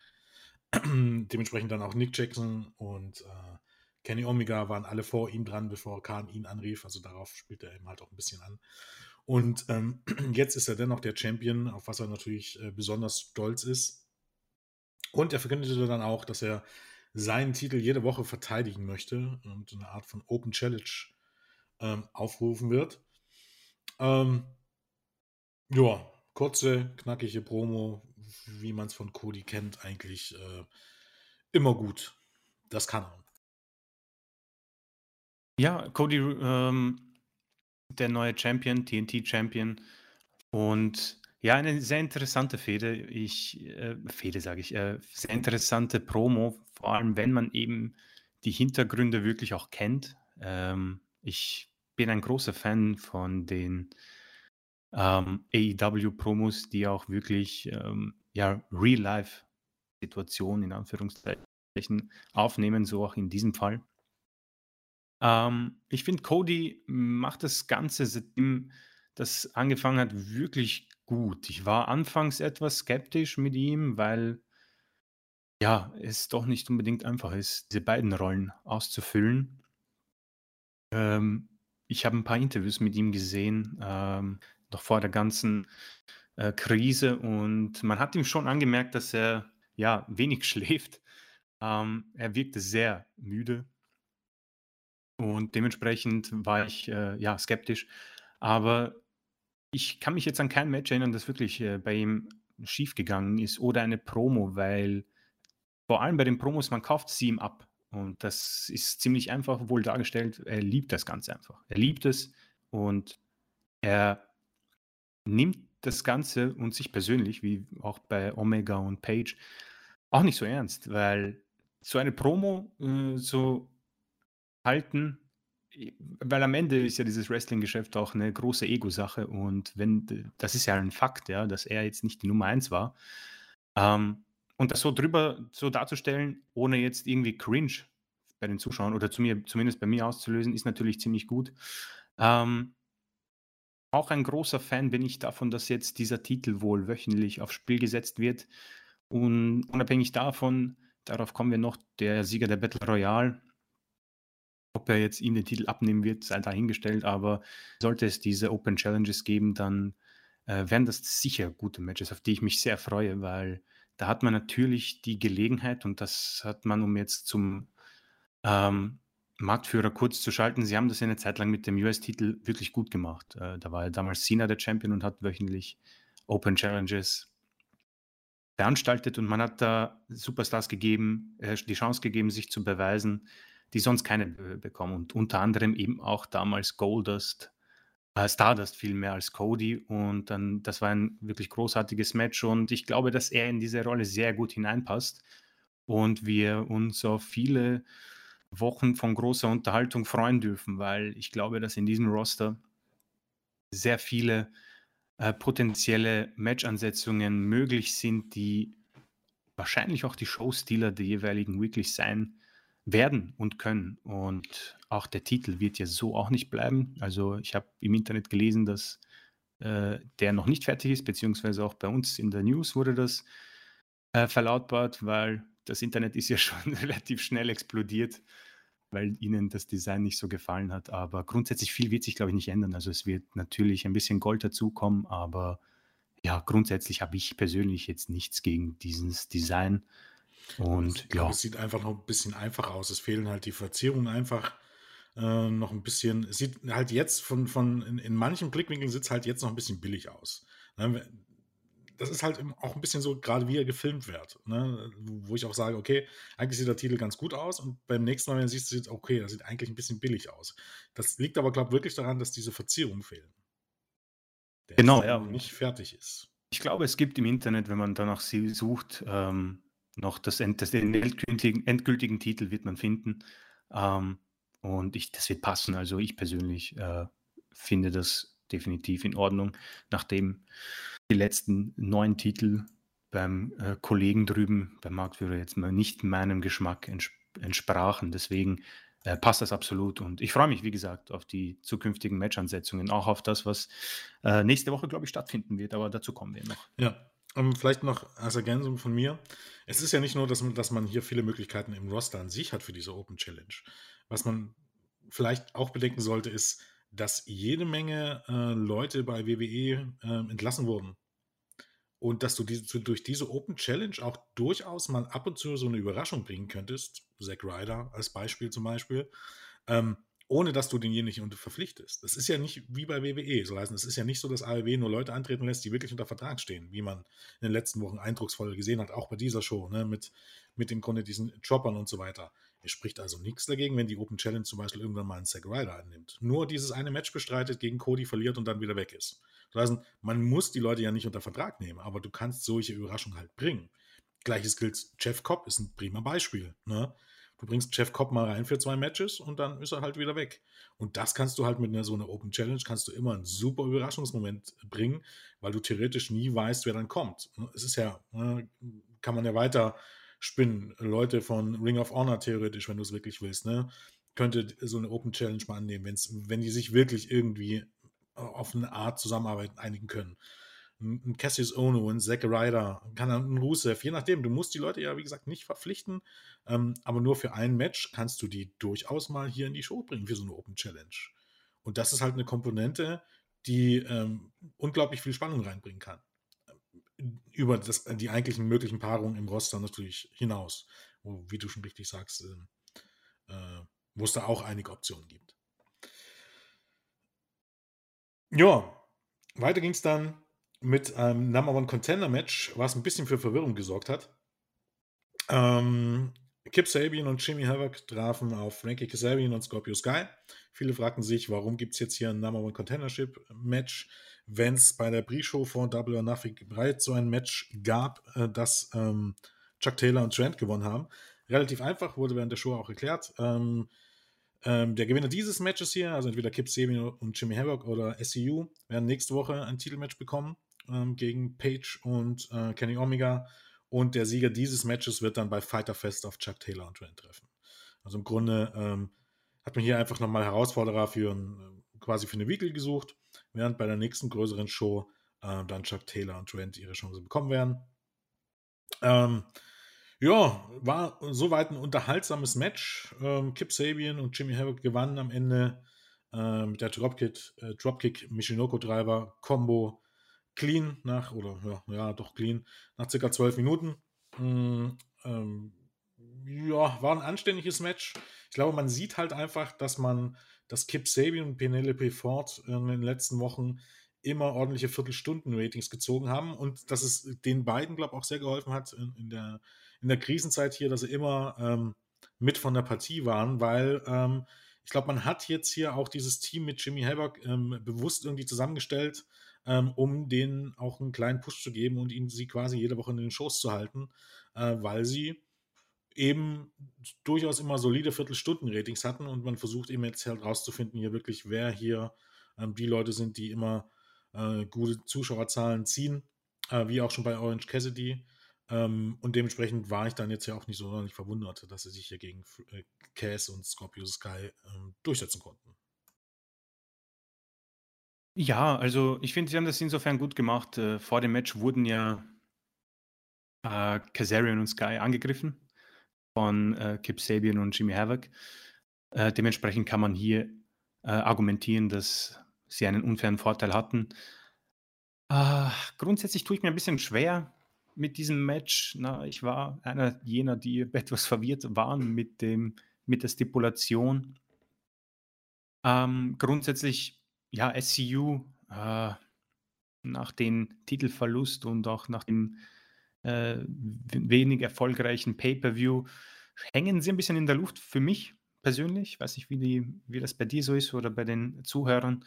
[clears throat] Dementsprechend dann auch Nick Jackson und äh, Kenny Omega waren alle vor ihm dran, bevor Khan ihn anrief. Also darauf spielt er eben halt auch ein bisschen an. Und ähm, [clears throat] jetzt ist er dennoch der Champion, auf was er natürlich äh, besonders stolz ist. Und er verkündete dann auch, dass er seinen Titel jede Woche verteidigen möchte und eine Art von Open Challenge ähm, aufrufen wird. Ähm, ja, kurze, knackige Promo, wie man es von Cody kennt, eigentlich äh, immer gut. Das kann er. Ja, Cody, ähm, der neue Champion, TNT-Champion. Und ja, eine sehr interessante Fehde. Ich, äh, Fehde sage ich, äh, sehr interessante Promo, vor allem wenn man eben die Hintergründe wirklich auch kennt. Ähm, ich bin ein großer Fan von den ähm, AEW-Promos, die auch wirklich ähm, ja, Real-Life-Situationen in Anführungszeichen aufnehmen, so auch in diesem Fall. Ähm, ich finde, Cody macht das Ganze, seitdem das angefangen hat, wirklich gut. Ich war anfangs etwas skeptisch mit ihm, weil ja, es doch nicht unbedingt einfach ist, diese beiden Rollen auszufüllen. Ähm, ich habe ein paar Interviews mit ihm gesehen, ähm, noch vor der ganzen äh, Krise und man hat ihm schon angemerkt, dass er ja wenig [laughs] schläft. Ähm, er wirkte sehr müde und dementsprechend war ich äh, ja skeptisch. Aber ich kann mich jetzt an kein Match erinnern, das wirklich, äh, bei ihm schiefgegangen ist oder eine Promo, weil vor allem bei den Promos, man kauft sie ihm ab. Und das ist ziemlich einfach wohl dargestellt. Er liebt das Ganze einfach. Er liebt es und er nimmt das Ganze und sich persönlich, wie auch bei Omega und Page, auch nicht so ernst, weil so eine Promo äh, so halten weil am Ende ist ja dieses Wrestling-Geschäft auch eine große Ego-Sache und wenn, das ist ja ein Fakt, ja, dass er jetzt nicht die Nummer eins war. Ähm, und das so drüber so darzustellen, ohne jetzt irgendwie cringe bei den Zuschauern oder zu mir, zumindest bei mir auszulösen, ist natürlich ziemlich gut. Ähm, auch ein großer Fan bin ich davon, dass jetzt dieser Titel wohl wöchentlich aufs Spiel gesetzt wird. Und unabhängig davon, darauf kommen wir noch, der Sieger der Battle Royale ob er jetzt ihm den Titel abnehmen wird, sei dahingestellt, aber sollte es diese Open Challenges geben, dann äh, wären das sicher gute Matches, auf die ich mich sehr freue, weil da hat man natürlich die Gelegenheit und das hat man, um jetzt zum ähm, Marktführer kurz zu schalten, sie haben das eine Zeit lang mit dem US-Titel wirklich gut gemacht. Äh, da war ja damals Cena der Champion und hat wöchentlich Open Challenges veranstaltet und man hat da Superstars gegeben, äh, die Chance gegeben, sich zu beweisen die sonst keine bekommen. Und unter anderem eben auch damals Goldust, äh, Stardust viel mehr als Cody. Und dann, das war ein wirklich großartiges Match. Und ich glaube, dass er in diese Rolle sehr gut hineinpasst und wir uns auf viele Wochen von großer Unterhaltung freuen dürfen, weil ich glaube, dass in diesem Roster sehr viele äh, potenzielle Matchansetzungen möglich sind, die wahrscheinlich auch die Showstealer der jeweiligen Weeklies sein werden und können. Und auch der Titel wird ja so auch nicht bleiben. Also ich habe im Internet gelesen, dass äh, der noch nicht fertig ist, beziehungsweise auch bei uns in der News wurde das äh, verlautbart, weil das Internet ist ja [laughs] schon relativ schnell explodiert, weil ihnen das Design nicht so gefallen hat. Aber grundsätzlich viel wird sich, glaube ich, nicht ändern. Also es wird natürlich ein bisschen Gold dazukommen, aber ja, grundsätzlich habe ich persönlich jetzt nichts gegen dieses Design. Und ich glaube, es sieht einfach noch ein bisschen einfach aus. Es fehlen halt die Verzierungen einfach äh, noch ein bisschen. Es sieht halt jetzt von, von in, in manchen Blickwinkeln sieht es halt jetzt noch ein bisschen billig aus. Ne? Das ist halt auch ein bisschen so, gerade wie er gefilmt wird, ne? wo ich auch sage, okay, eigentlich sieht der Titel ganz gut aus und beim nächsten Mal, wenn du siehst, sieht okay, das sieht eigentlich ein bisschen billig aus. Das liegt aber, glaube ich, wirklich daran, dass diese Verzierungen fehlen. Der genau, ja. nicht fertig ist. Ich glaube, es gibt im Internet, wenn man danach sucht, ähm, noch das, das, den endgültigen, endgültigen, Titel wird man finden. Ähm, und ich, das wird passen. Also ich persönlich äh, finde das definitiv in Ordnung, nachdem die letzten neun Titel beim äh, Kollegen drüben, beim Marktführer jetzt mal nicht meinem Geschmack ents entsprachen. Deswegen äh, passt das absolut. Und ich freue mich, wie gesagt, auf die zukünftigen Matchansetzungen, auch auf das, was äh, nächste Woche, glaube ich, stattfinden wird. Aber dazu kommen wir noch. Ja, um, vielleicht noch als Ergänzung von mir. Es ist ja nicht nur, dass man, dass man hier viele Möglichkeiten im Roster an sich hat für diese Open Challenge. Was man vielleicht auch bedenken sollte, ist, dass jede Menge äh, Leute bei WWE äh, entlassen wurden. Und dass du diese, durch diese Open Challenge auch durchaus mal ab und zu so eine Überraschung bringen könntest. Zack Ryder als Beispiel zum Beispiel. Ähm, ohne dass du denjenigen verpflichtest. Das ist ja nicht wie bei WWE. So heißen, es ist ja nicht so, dass AEW nur Leute antreten lässt, die wirklich unter Vertrag stehen, wie man in den letzten Wochen eindrucksvoll gesehen hat, auch bei dieser Show, ne, mit, mit im Grunde diesen Choppern und so weiter. Es spricht also nichts dagegen, wenn die Open Challenge zum Beispiel irgendwann mal einen Zack Ryder annimmt. Nur dieses eine Match bestreitet, gegen Cody verliert und dann wieder weg ist. Das heißt, man muss die Leute ja nicht unter Vertrag nehmen, aber du kannst solche Überraschungen halt bringen. Gleiches gilt, Jeff Cobb ist ein prima Beispiel. Ne? Du bringst Jeff Cobb mal rein für zwei Matches und dann ist er halt wieder weg. Und das kannst du halt mit einer so einer Open Challenge, kannst du immer einen super Überraschungsmoment bringen, weil du theoretisch nie weißt, wer dann kommt. Es ist ja, ne, kann man ja weiter spinnen. Leute von Ring of Honor theoretisch, wenn du es wirklich willst, ne, könnte so eine Open Challenge mal annehmen, wenn's, wenn die sich wirklich irgendwie auf eine Art Zusammenarbeit einigen können ein Cassius Ono, ein Zack Ryder, ein Rusev, je nachdem. Du musst die Leute ja, wie gesagt, nicht verpflichten, ähm, aber nur für ein Match kannst du die durchaus mal hier in die Show bringen für so eine Open Challenge. Und das ist halt eine Komponente, die ähm, unglaublich viel Spannung reinbringen kann. Über das, die eigentlichen möglichen Paarungen im Roster natürlich hinaus. Wo, wie du schon richtig sagst, äh, äh, wo es da auch einige Optionen gibt. Ja, weiter ging es dann mit einem Number One Contender Match, was ein bisschen für Verwirrung gesorgt hat. Ähm, Kip Sabian und Jimmy Havoc trafen auf Frankie Kasabian und Scorpio Sky. Viele fragten sich, warum gibt es jetzt hier ein Number One Contendership Match, wenn es bei der Pre-Show von Double or Nothing bereits so ein Match gab, äh, das ähm, Chuck Taylor und Trent gewonnen haben. Relativ einfach, wurde während der Show auch erklärt. Ähm, ähm, der Gewinner dieses Matches hier, also entweder Kip Sabian und Jimmy Havoc oder SCU, werden nächste Woche ein Titelmatch bekommen ähm, gegen Page und äh, Kenny Omega. Und der Sieger dieses Matches wird dann bei Fighter Fest auf Chuck Taylor und Trent treffen. Also im Grunde ähm, hat man hier einfach nochmal Herausforderer für ein, quasi für eine Weekly gesucht, während bei der nächsten größeren Show äh, dann Chuck Taylor und Trent ihre Chance bekommen werden. Ähm, ja, war soweit ein unterhaltsames Match. Ähm, Kip Sabian und Jimmy Havoc gewannen am Ende äh, mit der Dropkick, äh, Dropkick Michinoko Driver Combo clean nach, oder ja, ja, doch clean, nach circa zwölf Minuten. Mhm, ähm, ja, war ein anständiges Match. Ich glaube, man sieht halt einfach, dass man, dass Kip Sabian und Penelope Ford in den letzten Wochen immer ordentliche Viertelstunden-Ratings gezogen haben und dass es den beiden, glaube ich, auch sehr geholfen hat in, in, der, in der Krisenzeit hier, dass sie immer ähm, mit von der Partie waren, weil ähm, ich glaube, man hat jetzt hier auch dieses Team mit Jimmy Havoc ähm, bewusst irgendwie zusammengestellt, ähm, um denen auch einen kleinen Push zu geben und ihnen sie quasi jede Woche in den Schoß zu halten, äh, weil sie eben durchaus immer solide Viertelstunden-Ratings hatten und man versucht eben jetzt halt rauszufinden, hier wirklich, wer hier ähm, die Leute sind, die immer äh, gute Zuschauerzahlen ziehen, äh, wie auch schon bei Orange Cassidy. Ähm, und dementsprechend war ich dann jetzt ja auch nicht so sonderlich verwundert, dass sie sich hier gegen äh, Cass und Scorpio Sky ähm, durchsetzen konnten. Ja, also ich finde, sie haben das insofern gut gemacht. Äh, vor dem Match wurden ja äh, Kazarian und Sky angegriffen von äh, Kip Sabian und Jimmy Havoc. Äh, dementsprechend kann man hier äh, argumentieren, dass sie einen unfairen Vorteil hatten. Äh, grundsätzlich tue ich mir ein bisschen schwer mit diesem Match. Na, ich war einer jener, die [laughs] etwas verwirrt waren mit, dem, mit der Stipulation. Ähm, grundsätzlich, ja, SCU äh, nach dem Titelverlust und auch nach dem äh, wenig erfolgreichen Pay-per-View hängen sie ein bisschen in der Luft für mich persönlich. Ich weiß nicht, wie, die, wie das bei dir so ist oder bei den Zuhörern.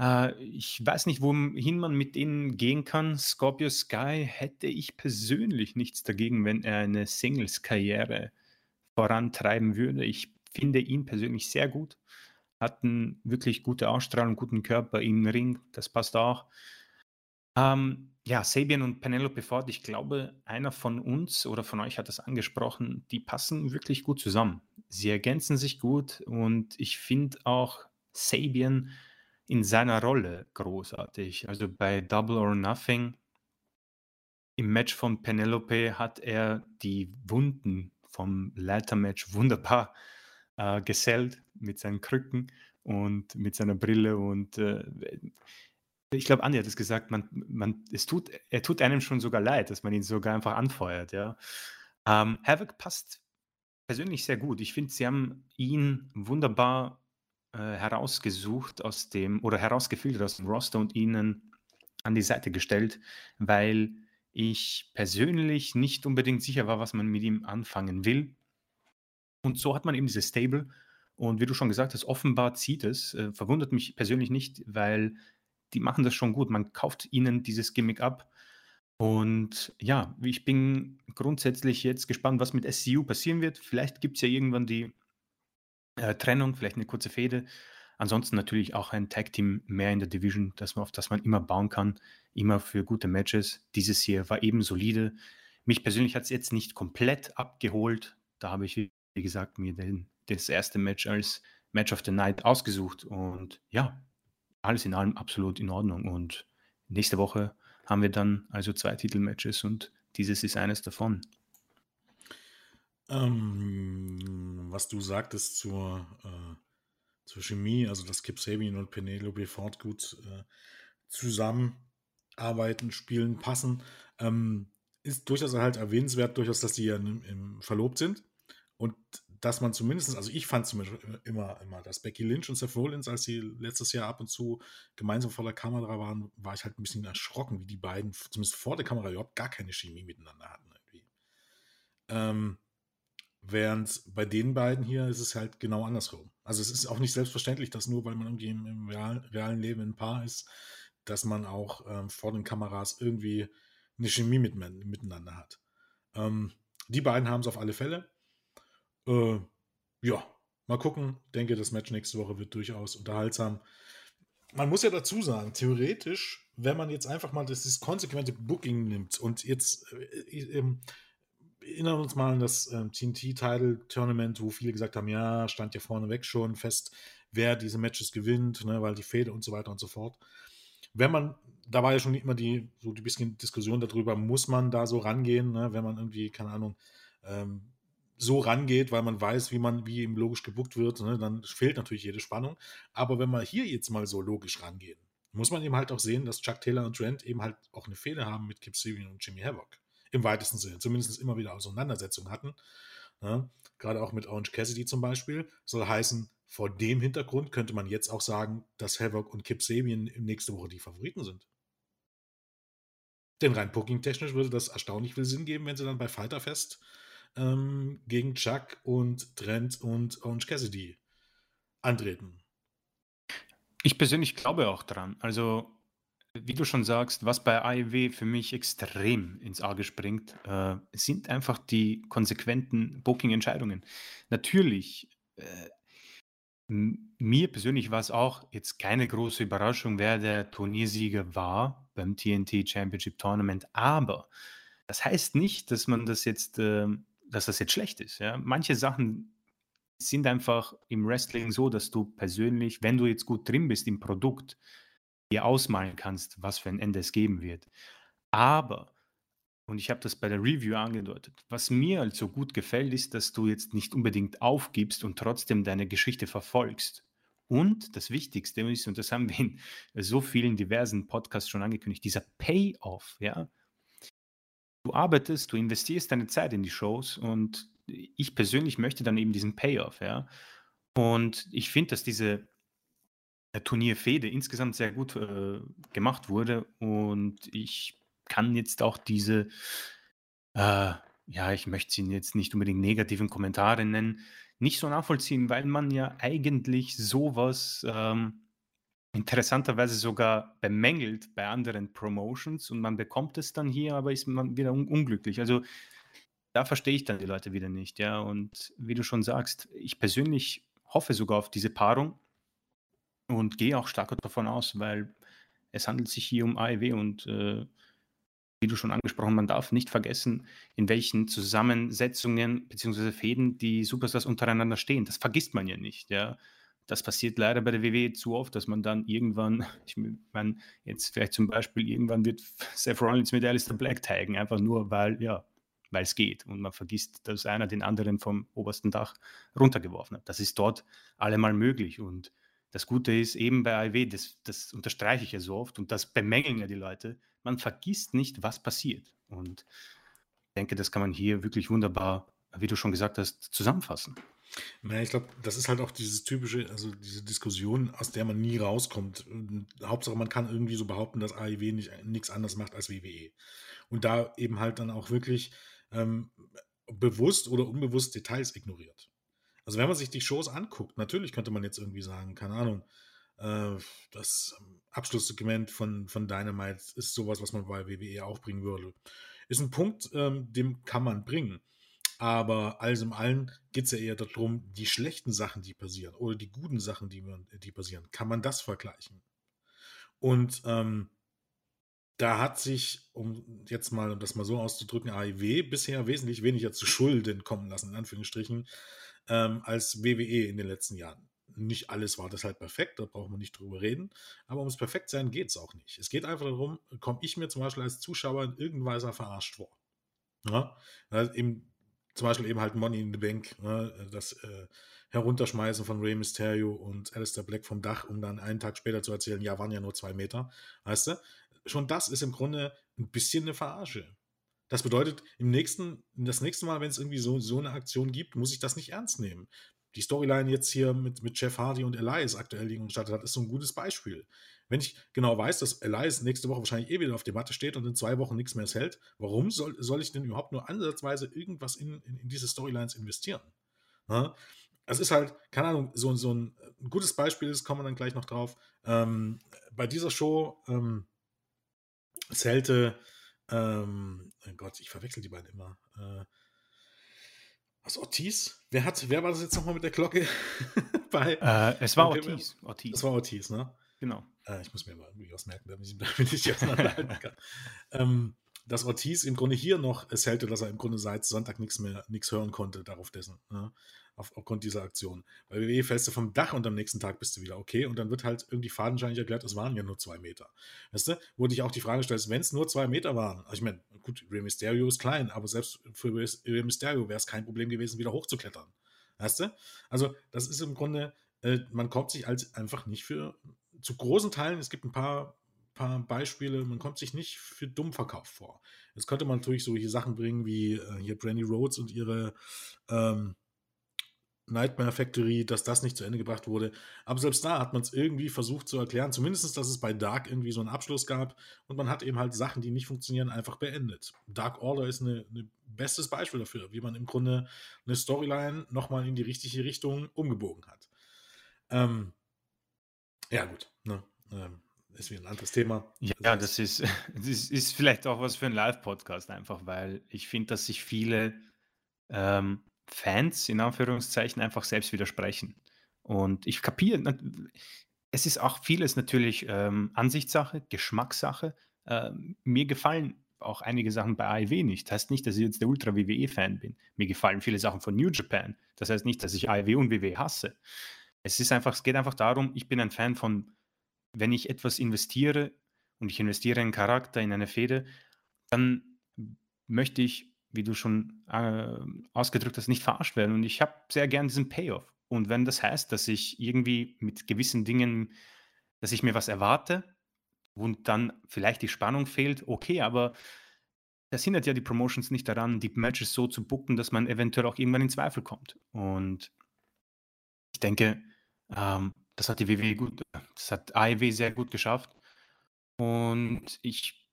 Äh, ich weiß nicht, wohin man mit denen gehen kann. Scorpio Sky hätte ich persönlich nichts dagegen, wenn er eine Singles-Karriere vorantreiben würde. Ich finde ihn persönlich sehr gut. Hat einen wirklich gute Ausstrahlung, guten Körper im Ring. Das passt auch. Ähm, ja, Sabian und Penelope Ford, ich glaube, einer von uns oder von euch hat das angesprochen, die passen wirklich gut zusammen. Sie ergänzen sich gut und ich finde auch Sabian in seiner Rolle großartig. Also bei Double or Nothing im Match von Penelope hat er die Wunden vom Leitermatch wunderbar äh, gesellt mit seinen Krücken und mit seiner Brille und äh, ich glaube, Andi hat es gesagt, man, man, es tut, er tut einem schon sogar leid, dass man ihn sogar einfach anfeuert, ja. Ähm, Havoc passt persönlich sehr gut. Ich finde, sie haben ihn wunderbar äh, herausgesucht aus dem oder herausgefiltert aus dem Roster und ihnen an die Seite gestellt, weil ich persönlich nicht unbedingt sicher war, was man mit ihm anfangen will. Und so hat man eben dieses Stable. Und wie du schon gesagt hast, offenbar zieht es. Äh, verwundert mich persönlich nicht, weil die machen das schon gut. Man kauft ihnen dieses Gimmick ab. Und ja, ich bin grundsätzlich jetzt gespannt, was mit SCU passieren wird. Vielleicht gibt es ja irgendwann die äh, Trennung, vielleicht eine kurze Fehde. Ansonsten natürlich auch ein Tag-Team mehr in der Division, das man, auf das man immer bauen kann, immer für gute Matches. Dieses hier war eben solide. Mich persönlich hat es jetzt nicht komplett abgeholt. Da habe ich, wie gesagt, mir den, das erste Match als Match of the Night ausgesucht. Und ja, alles in allem absolut in Ordnung. Und nächste Woche haben wir dann also zwei Titelmatches und dieses ist eines davon. Ähm, was du sagtest zur, äh, zur Chemie, also dass Kip Sabian und Penelope Ford gut äh, zusammenarbeiten, spielen, passen, ähm, ist durchaus halt erwähnenswert, durchaus, dass die ja im, im verlobt sind. Und dass man zumindest, also ich fand zum Beispiel immer, immer, dass Becky Lynch und Seth Rollins, als sie letztes Jahr ab und zu gemeinsam vor der Kamera waren, war ich halt ein bisschen erschrocken, wie die beiden, zumindest vor der Kamera, überhaupt gar keine Chemie miteinander hatten. Irgendwie. Ähm, während bei den beiden hier ist es halt genau andersrum. Also es ist auch nicht selbstverständlich, dass nur weil man irgendwie im, im realen, Leben ein Paar ist, dass man auch ähm, vor den Kameras irgendwie eine Chemie mit, miteinander hat. Ähm, die beiden haben es auf alle Fälle. Äh, ja, mal gucken. Denke, das Match nächste Woche wird durchaus unterhaltsam. Man muss ja dazu sagen, theoretisch, wenn man jetzt einfach mal das, das konsequente Booking nimmt und jetzt äh, äh, erinnern uns mal an das äh, TNT-Title-Tournament, wo viele gesagt haben, ja, stand ja vorneweg schon fest, wer diese Matches gewinnt, ne, weil die Fehde und so weiter und so fort. Wenn man, da war ja schon immer die, so die bisschen Diskussion darüber, muss man da so rangehen, ne, wenn man irgendwie, keine Ahnung, ähm, so rangeht, weil man weiß, wie man, wie ihm logisch gebuckt wird, ne, dann fehlt natürlich jede Spannung. Aber wenn wir hier jetzt mal so logisch rangehen, muss man eben halt auch sehen, dass Chuck Taylor und Trent eben halt auch eine Fehde haben mit Kip Sabian und Jimmy Havoc. Im weitesten Sinne. Zumindest immer wieder Auseinandersetzungen hatten. Ne? Gerade auch mit Orange Cassidy zum Beispiel. Soll heißen, vor dem Hintergrund könnte man jetzt auch sagen, dass Havoc und Kip Sabian nächste Woche die Favoriten sind. Denn rein booking-technisch würde das erstaunlich viel Sinn geben, wenn sie dann bei Fighterfest ähm, gegen Chuck und Trent und Orange Cassidy antreten. Ich persönlich glaube auch dran. Also wie du schon sagst, was bei AEW für mich extrem ins Auge springt, äh, sind einfach die konsequenten Booking-Entscheidungen. Natürlich, äh, mir persönlich war es auch jetzt keine große Überraschung, wer der Turniersieger war beim TNT Championship Tournament, aber das heißt nicht, dass man das jetzt, äh, dass das jetzt schlecht ist. Ja? Manche Sachen sind einfach im Wrestling so, dass du persönlich, wenn du jetzt gut drin bist im Produkt, dir ausmalen kannst, was für ein Ende es geben wird. Aber, und ich habe das bei der Review angedeutet, was mir also gut gefällt, ist, dass du jetzt nicht unbedingt aufgibst und trotzdem deine Geschichte verfolgst. Und das Wichtigste ist, und das haben wir in so vielen diversen Podcasts schon angekündigt, dieser Payoff, ja. Du arbeitest, du investierst deine Zeit in die Shows und ich persönlich möchte dann eben diesen Payoff, ja. Und ich finde, dass diese äh, Turnierfehde insgesamt sehr gut äh, gemacht wurde und ich kann jetzt auch diese, äh, ja, ich möchte sie jetzt nicht unbedingt negativen Kommentare nennen, nicht so nachvollziehen, weil man ja eigentlich sowas ähm, interessanterweise sogar bemängelt bei anderen Promotions und man bekommt es dann hier, aber ist man wieder un unglücklich. Also da verstehe ich dann die Leute wieder nicht, ja. Und wie du schon sagst, ich persönlich hoffe sogar auf diese Paarung und gehe auch stark davon aus, weil es handelt sich hier um AEW und äh, wie du schon angesprochen, man darf nicht vergessen, in welchen Zusammensetzungen bzw. Fäden die Superstars untereinander stehen. Das vergisst man ja nicht, ja. Das passiert leider bei der WWE zu oft, dass man dann irgendwann, [laughs] ich meine, jetzt vielleicht zum Beispiel, irgendwann wird [laughs] Seth Rollins mit Alistair Black taggen, einfach nur, weil, ja, weil es geht. Und man vergisst, dass einer den anderen vom obersten Dach runtergeworfen hat. Das ist dort allemal möglich. Und das Gute ist eben bei AEW, das, das unterstreiche ich ja so oft und das bemängeln ja die Leute, man vergisst nicht, was passiert. Und ich denke, das kann man hier wirklich wunderbar, wie du schon gesagt hast, zusammenfassen. Naja, ich glaube, das ist halt auch dieses typische, also diese Diskussion, aus der man nie rauskommt. Hauptsache, man kann irgendwie so behaupten, dass AEW nichts anderes macht als WWE. Und da eben halt dann auch wirklich ähm, bewusst oder unbewusst Details ignoriert. Also wenn man sich die Shows anguckt, natürlich könnte man jetzt irgendwie sagen, keine Ahnung, äh, das Abschlusssegment von, von Dynamite ist sowas, was man bei WWE auch bringen würde. Ist ein Punkt, ähm, dem kann man bringen. Aber alles im Allen geht es ja eher darum, die schlechten Sachen, die passieren, oder die guten Sachen, die, die passieren, kann man das vergleichen. Und ähm, da hat sich, um jetzt mal, um das mal so auszudrücken, AIW bisher wesentlich weniger zu Schulden kommen lassen, in Anführungsstrichen, ähm, als WWE in den letzten Jahren. Nicht alles war deshalb perfekt, da braucht man nicht drüber reden. Aber ums Perfektsein geht es auch nicht. Es geht einfach darum, komme ich mir zum Beispiel als Zuschauer in irgendeiner Weise verarscht vor. Ja? Also eben, zum Beispiel eben halt Money in the Bank, ne? das äh, Herunterschmeißen von Rey Mysterio und Alistair Black vom Dach, um dann einen Tag später zu erzählen, ja, waren ja nur zwei Meter. Weißt du? Schon das ist im Grunde ein bisschen eine Verarsche. Das bedeutet, im nächsten, das nächste Mal, wenn es irgendwie so, so eine Aktion gibt, muss ich das nicht ernst nehmen. Die Storyline jetzt hier mit, mit Jeff Hardy und Elias aktuell liegen gestartet hat, ist so ein gutes Beispiel. Wenn ich genau weiß, dass Elias nächste Woche wahrscheinlich eh wieder auf der Matte steht und in zwei Wochen nichts mehr hält, warum soll, soll ich denn überhaupt nur ansatzweise irgendwas in, in, in diese Storylines investieren? Na? Es ist halt, keine Ahnung, so, so ein, ein, gutes Beispiel ist, kommen wir dann gleich noch drauf. Ähm, bei dieser Show ähm, zählte ähm, oh Gott, ich verwechsel die beiden immer. Äh, was, Ortiz? Wer, hat, wer war das jetzt nochmal mit der Glocke? [laughs] bei, äh, es war Ortiz. Ortiz. Es war Ortiz, ne? Genau. Äh, ich muss mir mal irgendwie was merken, damit ich, [laughs] damit ich auseinanderhalten kann. ähm, dass Ortiz im Grunde hier noch es hält, dass er im Grunde seit Sonntag nichts mehr, nichts hören konnte, darauf dessen. Ne? auf, aufgrund dieser Aktion. Bei WWE fällst du vom Dach und am nächsten Tag bist du wieder okay und dann wird halt irgendwie fadenscheinig erklärt, es waren ja nur zwei Meter. Weißt du, wurde ich auch die Frage gestellt, wenn es nur zwei Meter waren, also ich meine, gut, Rey Mysterio ist klein, aber selbst für Rey Mysterio wäre es kein Problem gewesen, wieder hochzuklettern. Weißt du? Also, das ist im Grunde, äh, man kommt sich als einfach nicht für, zu großen Teilen, es gibt ein paar paar Beispiele, man kommt sich nicht für dumm verkauft vor. Jetzt könnte man natürlich solche Sachen bringen wie äh, hier Brandy Rhodes und ihre ähm, Nightmare Factory, dass das nicht zu Ende gebracht wurde. Aber selbst da hat man es irgendwie versucht zu erklären, zumindest, dass es bei Dark irgendwie so einen Abschluss gab und man hat eben halt Sachen, die nicht funktionieren, einfach beendet. Dark Order ist ein bestes Beispiel dafür, wie man im Grunde eine Storyline nochmal in die richtige Richtung umgebogen hat. Ähm, ja, gut. Ne? Ähm, ist wieder ein anderes Thema. Ja, das, ist, [laughs] das ist vielleicht auch was für ein Live-Podcast einfach, weil ich finde, dass sich viele ähm, Fans in Anführungszeichen einfach selbst widersprechen. Und ich kapiere, es ist auch vieles natürlich ähm, Ansichtssache, Geschmackssache. Ähm, mir gefallen auch einige Sachen bei AEW nicht. Das heißt nicht, dass ich jetzt der Ultra-WWE-Fan bin. Mir gefallen viele Sachen von New Japan. Das heißt nicht, dass ich AEW und WWE hasse. Es ist einfach, es geht einfach darum, ich bin ein Fan von, wenn ich etwas investiere und ich investiere in einen Charakter, in eine Fehde, dann möchte ich, wie du schon äh, ausgedrückt hast, nicht verarscht werden. Und ich habe sehr gern diesen Payoff. Und wenn das heißt, dass ich irgendwie mit gewissen Dingen, dass ich mir was erwarte und dann vielleicht die Spannung fehlt, okay, aber das hindert ja die Promotions nicht daran, die Matches so zu booken, dass man eventuell auch irgendwann in Zweifel kommt. Und ich denke, ähm, das hat die WWE gut, das hat AEW sehr gut geschafft. Und ich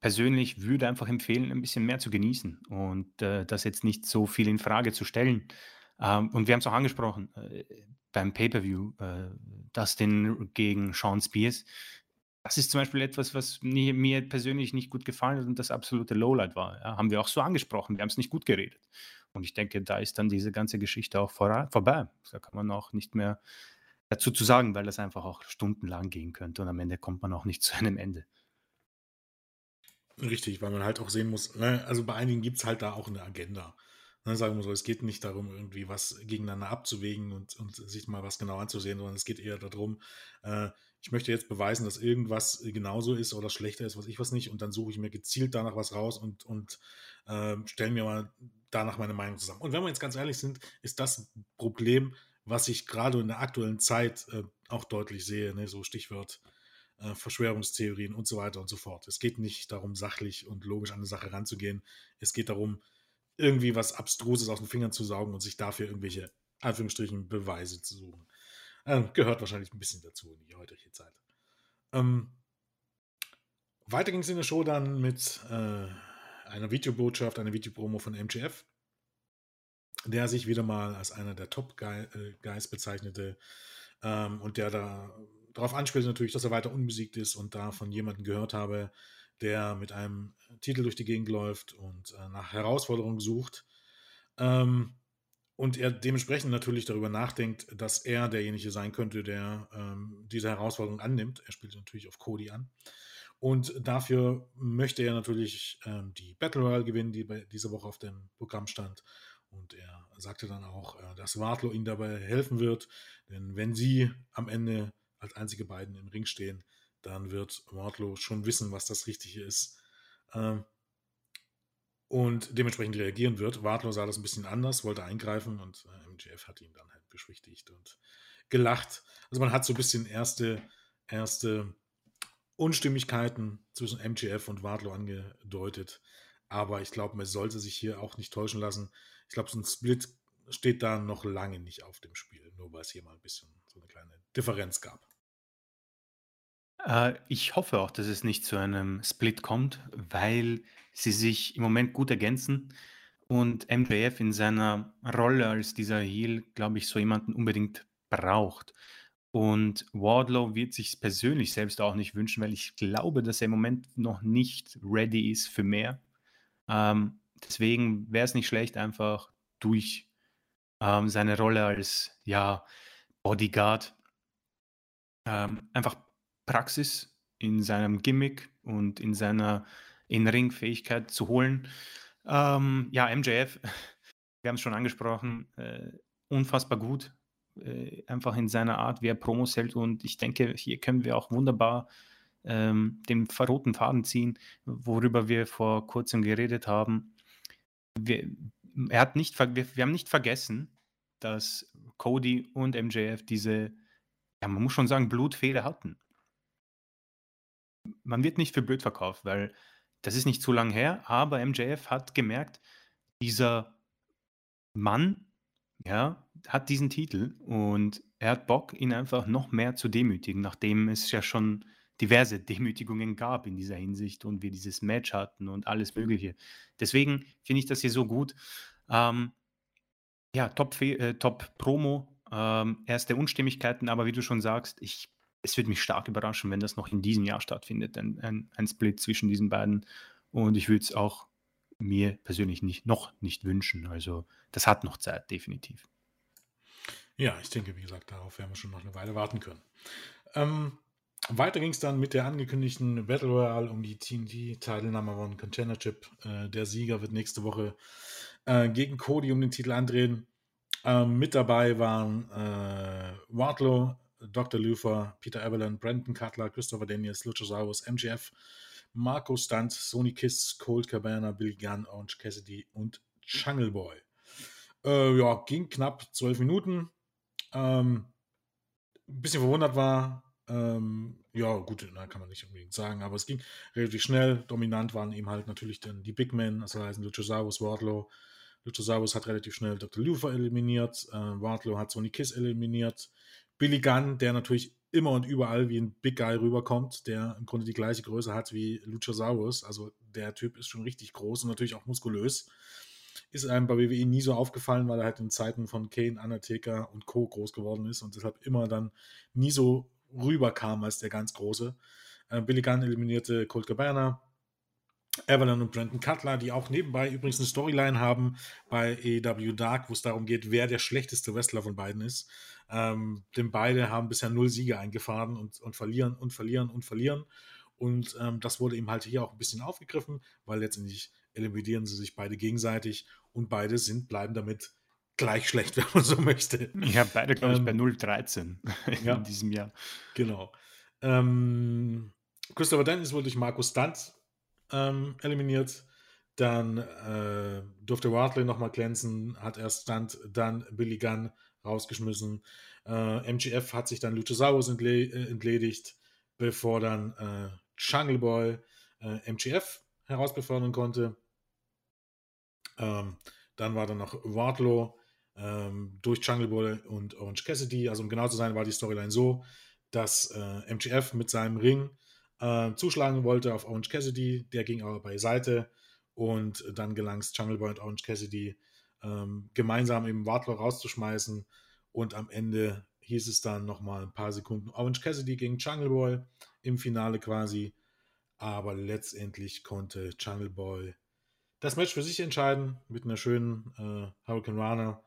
persönlich würde einfach empfehlen, ein bisschen mehr zu genießen und äh, das jetzt nicht so viel in Frage zu stellen. Ähm, und wir haben es auch angesprochen äh, beim Pay-Per-View, äh, Dustin gegen Sean Spears. Das ist zum Beispiel etwas, was nie, mir persönlich nicht gut gefallen hat und das absolute Lowlight war. Ja, haben wir auch so angesprochen. Wir haben es nicht gut geredet. Und ich denke, da ist dann diese ganze Geschichte auch vor, vorbei. Da kann man auch nicht mehr dazu zu sagen, weil das einfach auch stundenlang gehen könnte und am Ende kommt man auch nicht [laughs] zu einem Ende. Richtig, weil man halt auch sehen muss, ne, also bei einigen gibt es halt da auch eine Agenda. Ne, sagen wir so, es geht nicht darum, irgendwie was gegeneinander abzuwägen und, und sich mal was genau anzusehen, sondern es geht eher darum, äh, ich möchte jetzt beweisen, dass irgendwas genauso ist oder schlechter ist, was ich was nicht, und dann suche ich mir gezielt danach was raus und, und äh, stelle mir mal danach meine Meinung zusammen. Und wenn wir jetzt ganz ehrlich sind, ist das Problem, was ich gerade in der aktuellen Zeit äh, auch deutlich sehe, ne? so Stichwort äh, Verschwörungstheorien und so weiter und so fort. Es geht nicht darum, sachlich und logisch an eine Sache ranzugehen. Es geht darum, irgendwie was Abstruses aus den Fingern zu saugen und sich dafür irgendwelche, Anführungsstrichen, Beweise zu suchen. Ähm, gehört wahrscheinlich ein bisschen dazu in die heutige Zeit. Ähm, weiter ging es in der Show dann mit äh, einer Videobotschaft, einer Videopromo von MGF, der sich wieder mal als einer der Top-Guys äh, bezeichnete ähm, und der da darauf anspielt natürlich, dass er weiter unbesiegt ist und da von jemandem gehört habe, der mit einem Titel durch die Gegend läuft und äh, nach Herausforderungen sucht. Ähm, und er dementsprechend natürlich darüber nachdenkt, dass er derjenige sein könnte, der ähm, diese Herausforderung annimmt. Er spielt natürlich auf Cody an. Und dafür möchte er natürlich ähm, die Battle Royale gewinnen, die bei dieser Woche auf dem Programm stand. Und er sagte dann auch, äh, dass Wardlow ihm dabei helfen wird. Denn wenn sie am Ende als einzige beiden im Ring stehen, dann wird Wardlow schon wissen, was das Richtige ist. Ähm, und dementsprechend reagieren wird. Wardlow sah das ein bisschen anders, wollte eingreifen und äh, MJF hat ihn dann halt beschwichtigt und gelacht. Also man hat so ein bisschen erste, erste Unstimmigkeiten zwischen MJF und Wardlow angedeutet. Aber ich glaube, man sollte sich hier auch nicht täuschen lassen. Ich glaube, so ein Split steht da noch lange nicht auf dem Spiel, nur weil es hier mal ein bisschen so eine kleine Differenz gab. Äh, ich hoffe auch, dass es nicht zu einem Split kommt, weil sie sich im Moment gut ergänzen und MJF in seiner Rolle als dieser Heel, glaube ich, so jemanden unbedingt braucht. Und Wardlow wird sich persönlich selbst auch nicht wünschen, weil ich glaube, dass er im Moment noch nicht ready ist für mehr. Ähm, deswegen wäre es nicht schlecht, einfach durch ähm, seine Rolle als ja, Bodyguard ähm, einfach Praxis in seinem Gimmick und in seiner In-Ring-Fähigkeit zu holen. Ähm, ja, MJF, [laughs] wir haben es schon angesprochen, äh, unfassbar gut. Äh, einfach in seiner Art, wie er Promos hält. Und ich denke, hier können wir auch wunderbar ähm, den roten Faden ziehen, worüber wir vor kurzem geredet haben. Wir, er hat nicht, wir, wir haben nicht vergessen, dass Cody und MJF diese, ja, man muss schon sagen, Blutfehde hatten man wird nicht für blöd verkauft, weil das ist nicht zu lang her, aber MJF hat gemerkt, dieser Mann, ja, hat diesen Titel und er hat Bock, ihn einfach noch mehr zu demütigen, nachdem es ja schon diverse Demütigungen gab in dieser Hinsicht und wir dieses Match hatten und alles Mögliche. Deswegen finde ich das hier so gut. Ähm, ja, top, äh, top Promo, ähm, erste Unstimmigkeiten, aber wie du schon sagst, ich es würde mich stark überraschen, wenn das noch in diesem Jahr stattfindet, ein, ein, ein Split zwischen diesen beiden. Und ich würde es auch mir persönlich nicht, noch nicht wünschen. Also das hat noch Zeit, definitiv. Ja, ich denke, wie gesagt, darauf werden wir schon noch eine Weile warten können. Ähm, weiter ging es dann mit der angekündigten Battle Royale um die TNT-Teilnahme von Container Chip. Äh, der Sieger wird nächste Woche äh, gegen Cody um den Titel andrehen. Ähm, mit dabei waren äh, Wardlow, Dr. Luther, Peter Evelyn, Brandon Cutler, Christopher Daniels, Luchasaurus, MGF, Marco Stunt, Sony Kiss, Cold Cabana, Billy Gunn, Orange Cassidy und Jungle Boy. Äh, ja, ging knapp zwölf Minuten. Ähm, ein bisschen verwundert war, ähm, ja, gut, na, kann man nicht unbedingt sagen, aber es ging relativ schnell. Dominant waren eben halt natürlich dann die Big Men, also heißen Luchasaurus, Wardlow. Luchasaurus hat relativ schnell Dr. Luther eliminiert, äh, Wardlow hat Sony Kiss eliminiert. Billy Gunn, der natürlich immer und überall wie ein Big Guy rüberkommt, der im Grunde die gleiche Größe hat wie Luchasaurus. Also der Typ ist schon richtig groß und natürlich auch muskulös. Ist einem bei WWE nie so aufgefallen, weil er halt in Zeiten von Kane, Undertaker und Co. groß geworden ist und deshalb immer dann nie so rüberkam als der ganz Große. Äh, Billy Gunn eliminierte Colt Cabana, Evelyn und Brandon Cutler, die auch nebenbei übrigens eine Storyline haben bei AEW Dark, wo es darum geht, wer der schlechteste Wrestler von beiden ist. Ähm, denn beide haben bisher null Siege eingefahren und, und verlieren und verlieren und verlieren. Und ähm, das wurde eben halt hier auch ein bisschen aufgegriffen, weil letztendlich eliminieren sie sich beide gegenseitig und beide sind, bleiben damit gleich schlecht, [laughs] wenn man so möchte. Ja, beide, glaube ich, ähm, bei 0,13 [laughs] in ja, diesem Jahr. Genau. Ähm, Christopher Dennis wurde durch Markus Stunt ähm, eliminiert. Dann äh, durfte Wardley nochmal glänzen, hat erst Stunt, dann Billy Gunn rausgeschmissen. Äh, MGF hat sich dann Luchasaurus entle äh, entledigt, bevor dann äh, Jungle Boy äh, MGF herausbefördern konnte. Ähm, dann war dann noch Wardlow ähm, durch Jungle Boy und Orange Cassidy. Also um genau zu sein, war die Storyline so, dass äh, MGF mit seinem Ring äh, zuschlagen wollte auf Orange Cassidy. Der ging aber beiseite und dann gelang es Jungle Boy und Orange Cassidy ähm, gemeinsam eben Wardlow rauszuschmeißen. Und am Ende hieß es dann nochmal ein paar Sekunden Orange Cassidy gegen Jungle Boy im Finale quasi. Aber letztendlich konnte Jungle Boy das Match für sich entscheiden mit einer schönen äh, Hurricane Runner.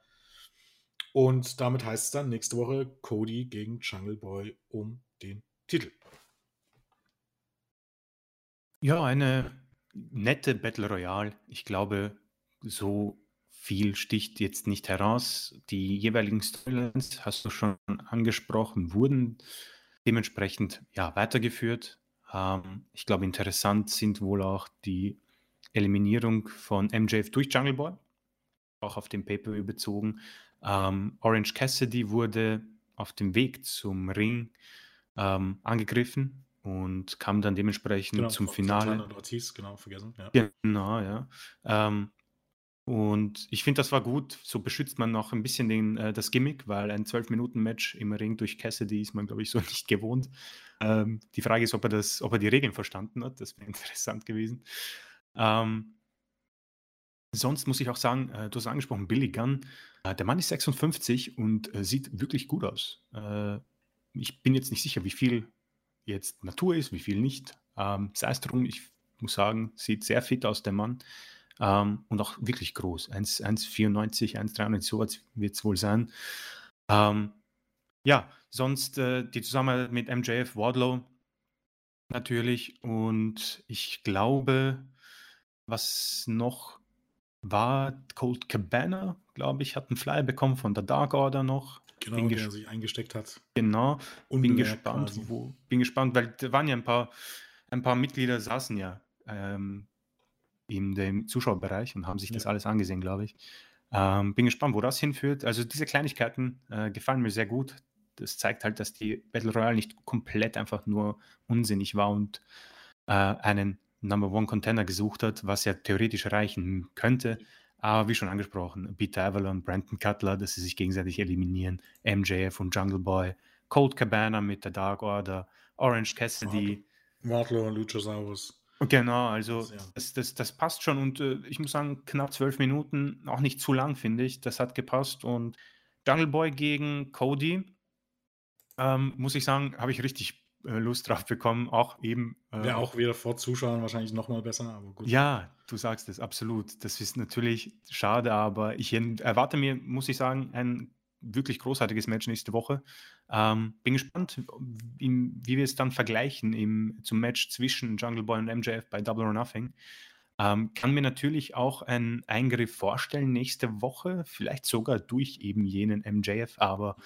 Und damit heißt es dann nächste Woche Cody gegen Jungle Boy um den Titel. Ja, eine nette Battle Royale. Ich glaube, so viel sticht jetzt nicht heraus. Die jeweiligen Storylines, hast du schon angesprochen, wurden dementsprechend ja, weitergeführt. Ähm, ich glaube, interessant sind wohl auch die Eliminierung von MJF durch Jungle Boy, auch auf dem Paper bezogen. Ähm, Orange Cassidy wurde auf dem Weg zum Ring ähm, angegriffen und kam dann dementsprechend genau, zum Finale. Ortiz, genau, vergessen. Ja. Genau, ja. Ähm, und ich finde, das war gut. So beschützt man noch ein bisschen den, äh, das Gimmick, weil ein 12-Minuten-Match im Ring durch Cassidy ist man, glaube ich, so [laughs] nicht gewohnt. Ähm, die Frage ist, ob er, das, ob er die Regeln verstanden hat. Das wäre [laughs] interessant gewesen. Ähm, sonst muss ich auch sagen, äh, du hast angesprochen, Billy Gunn. Äh, der Mann ist 56 und äh, sieht wirklich gut aus. Äh, ich bin jetzt nicht sicher, wie viel jetzt Natur ist, wie viel nicht. Ähm, sei es drum, ich muss sagen, sieht sehr fit aus, der Mann. Ähm, und auch wirklich groß. 1,94, 1,93, sowas wird es wohl sein. Ähm, ja, sonst äh, die Zusammenarbeit mit MJF Wardlow natürlich. Und ich glaube, was noch war, Cold Cabana, glaube ich, hat einen Flyer bekommen von der Dark Order noch. Genau, der sich eingesteckt hat. Genau. Bin gespannt, wo, bin gespannt, weil da waren ja ein paar, ein paar Mitglieder saßen ja ähm, in dem Zuschauerbereich und haben sich ja. das alles angesehen, glaube ich. Ähm, bin gespannt, wo das hinführt. Also diese Kleinigkeiten äh, gefallen mir sehr gut. Das zeigt halt, dass die Battle Royale nicht komplett einfach nur unsinnig war und äh, einen Number One Contender gesucht hat, was ja theoretisch reichen könnte. Aber wie schon angesprochen, Peter Avalon, Brandon Cutler, dass sie sich gegenseitig eliminieren, MJF und Jungle Boy, Cold Cabana mit der Dark Order, Orange Cassidy. Wardlow und Luchasaurus. Genau, also ja. das, das, das passt schon und äh, ich muss sagen, knapp zwölf Minuten, auch nicht zu lang, finde ich. Das hat gepasst und Jungle Boy gegen Cody ähm, muss ich sagen, habe ich richtig Lust drauf bekommen. Auch eben. Äh, Wäre auch wieder vor Zuschauern wahrscheinlich nochmal besser, aber gut. Ja, du sagst es, absolut. Das ist natürlich schade, aber ich erwarte mir, muss ich sagen, ein wirklich großartiges Match nächste Woche. Ähm, bin gespannt, wie, wie wir es dann vergleichen im, zum Match zwischen Jungle Boy und MJF bei Double or Nothing. Ähm, kann mir natürlich auch einen Eingriff vorstellen nächste Woche, vielleicht sogar durch eben jenen MJF, aber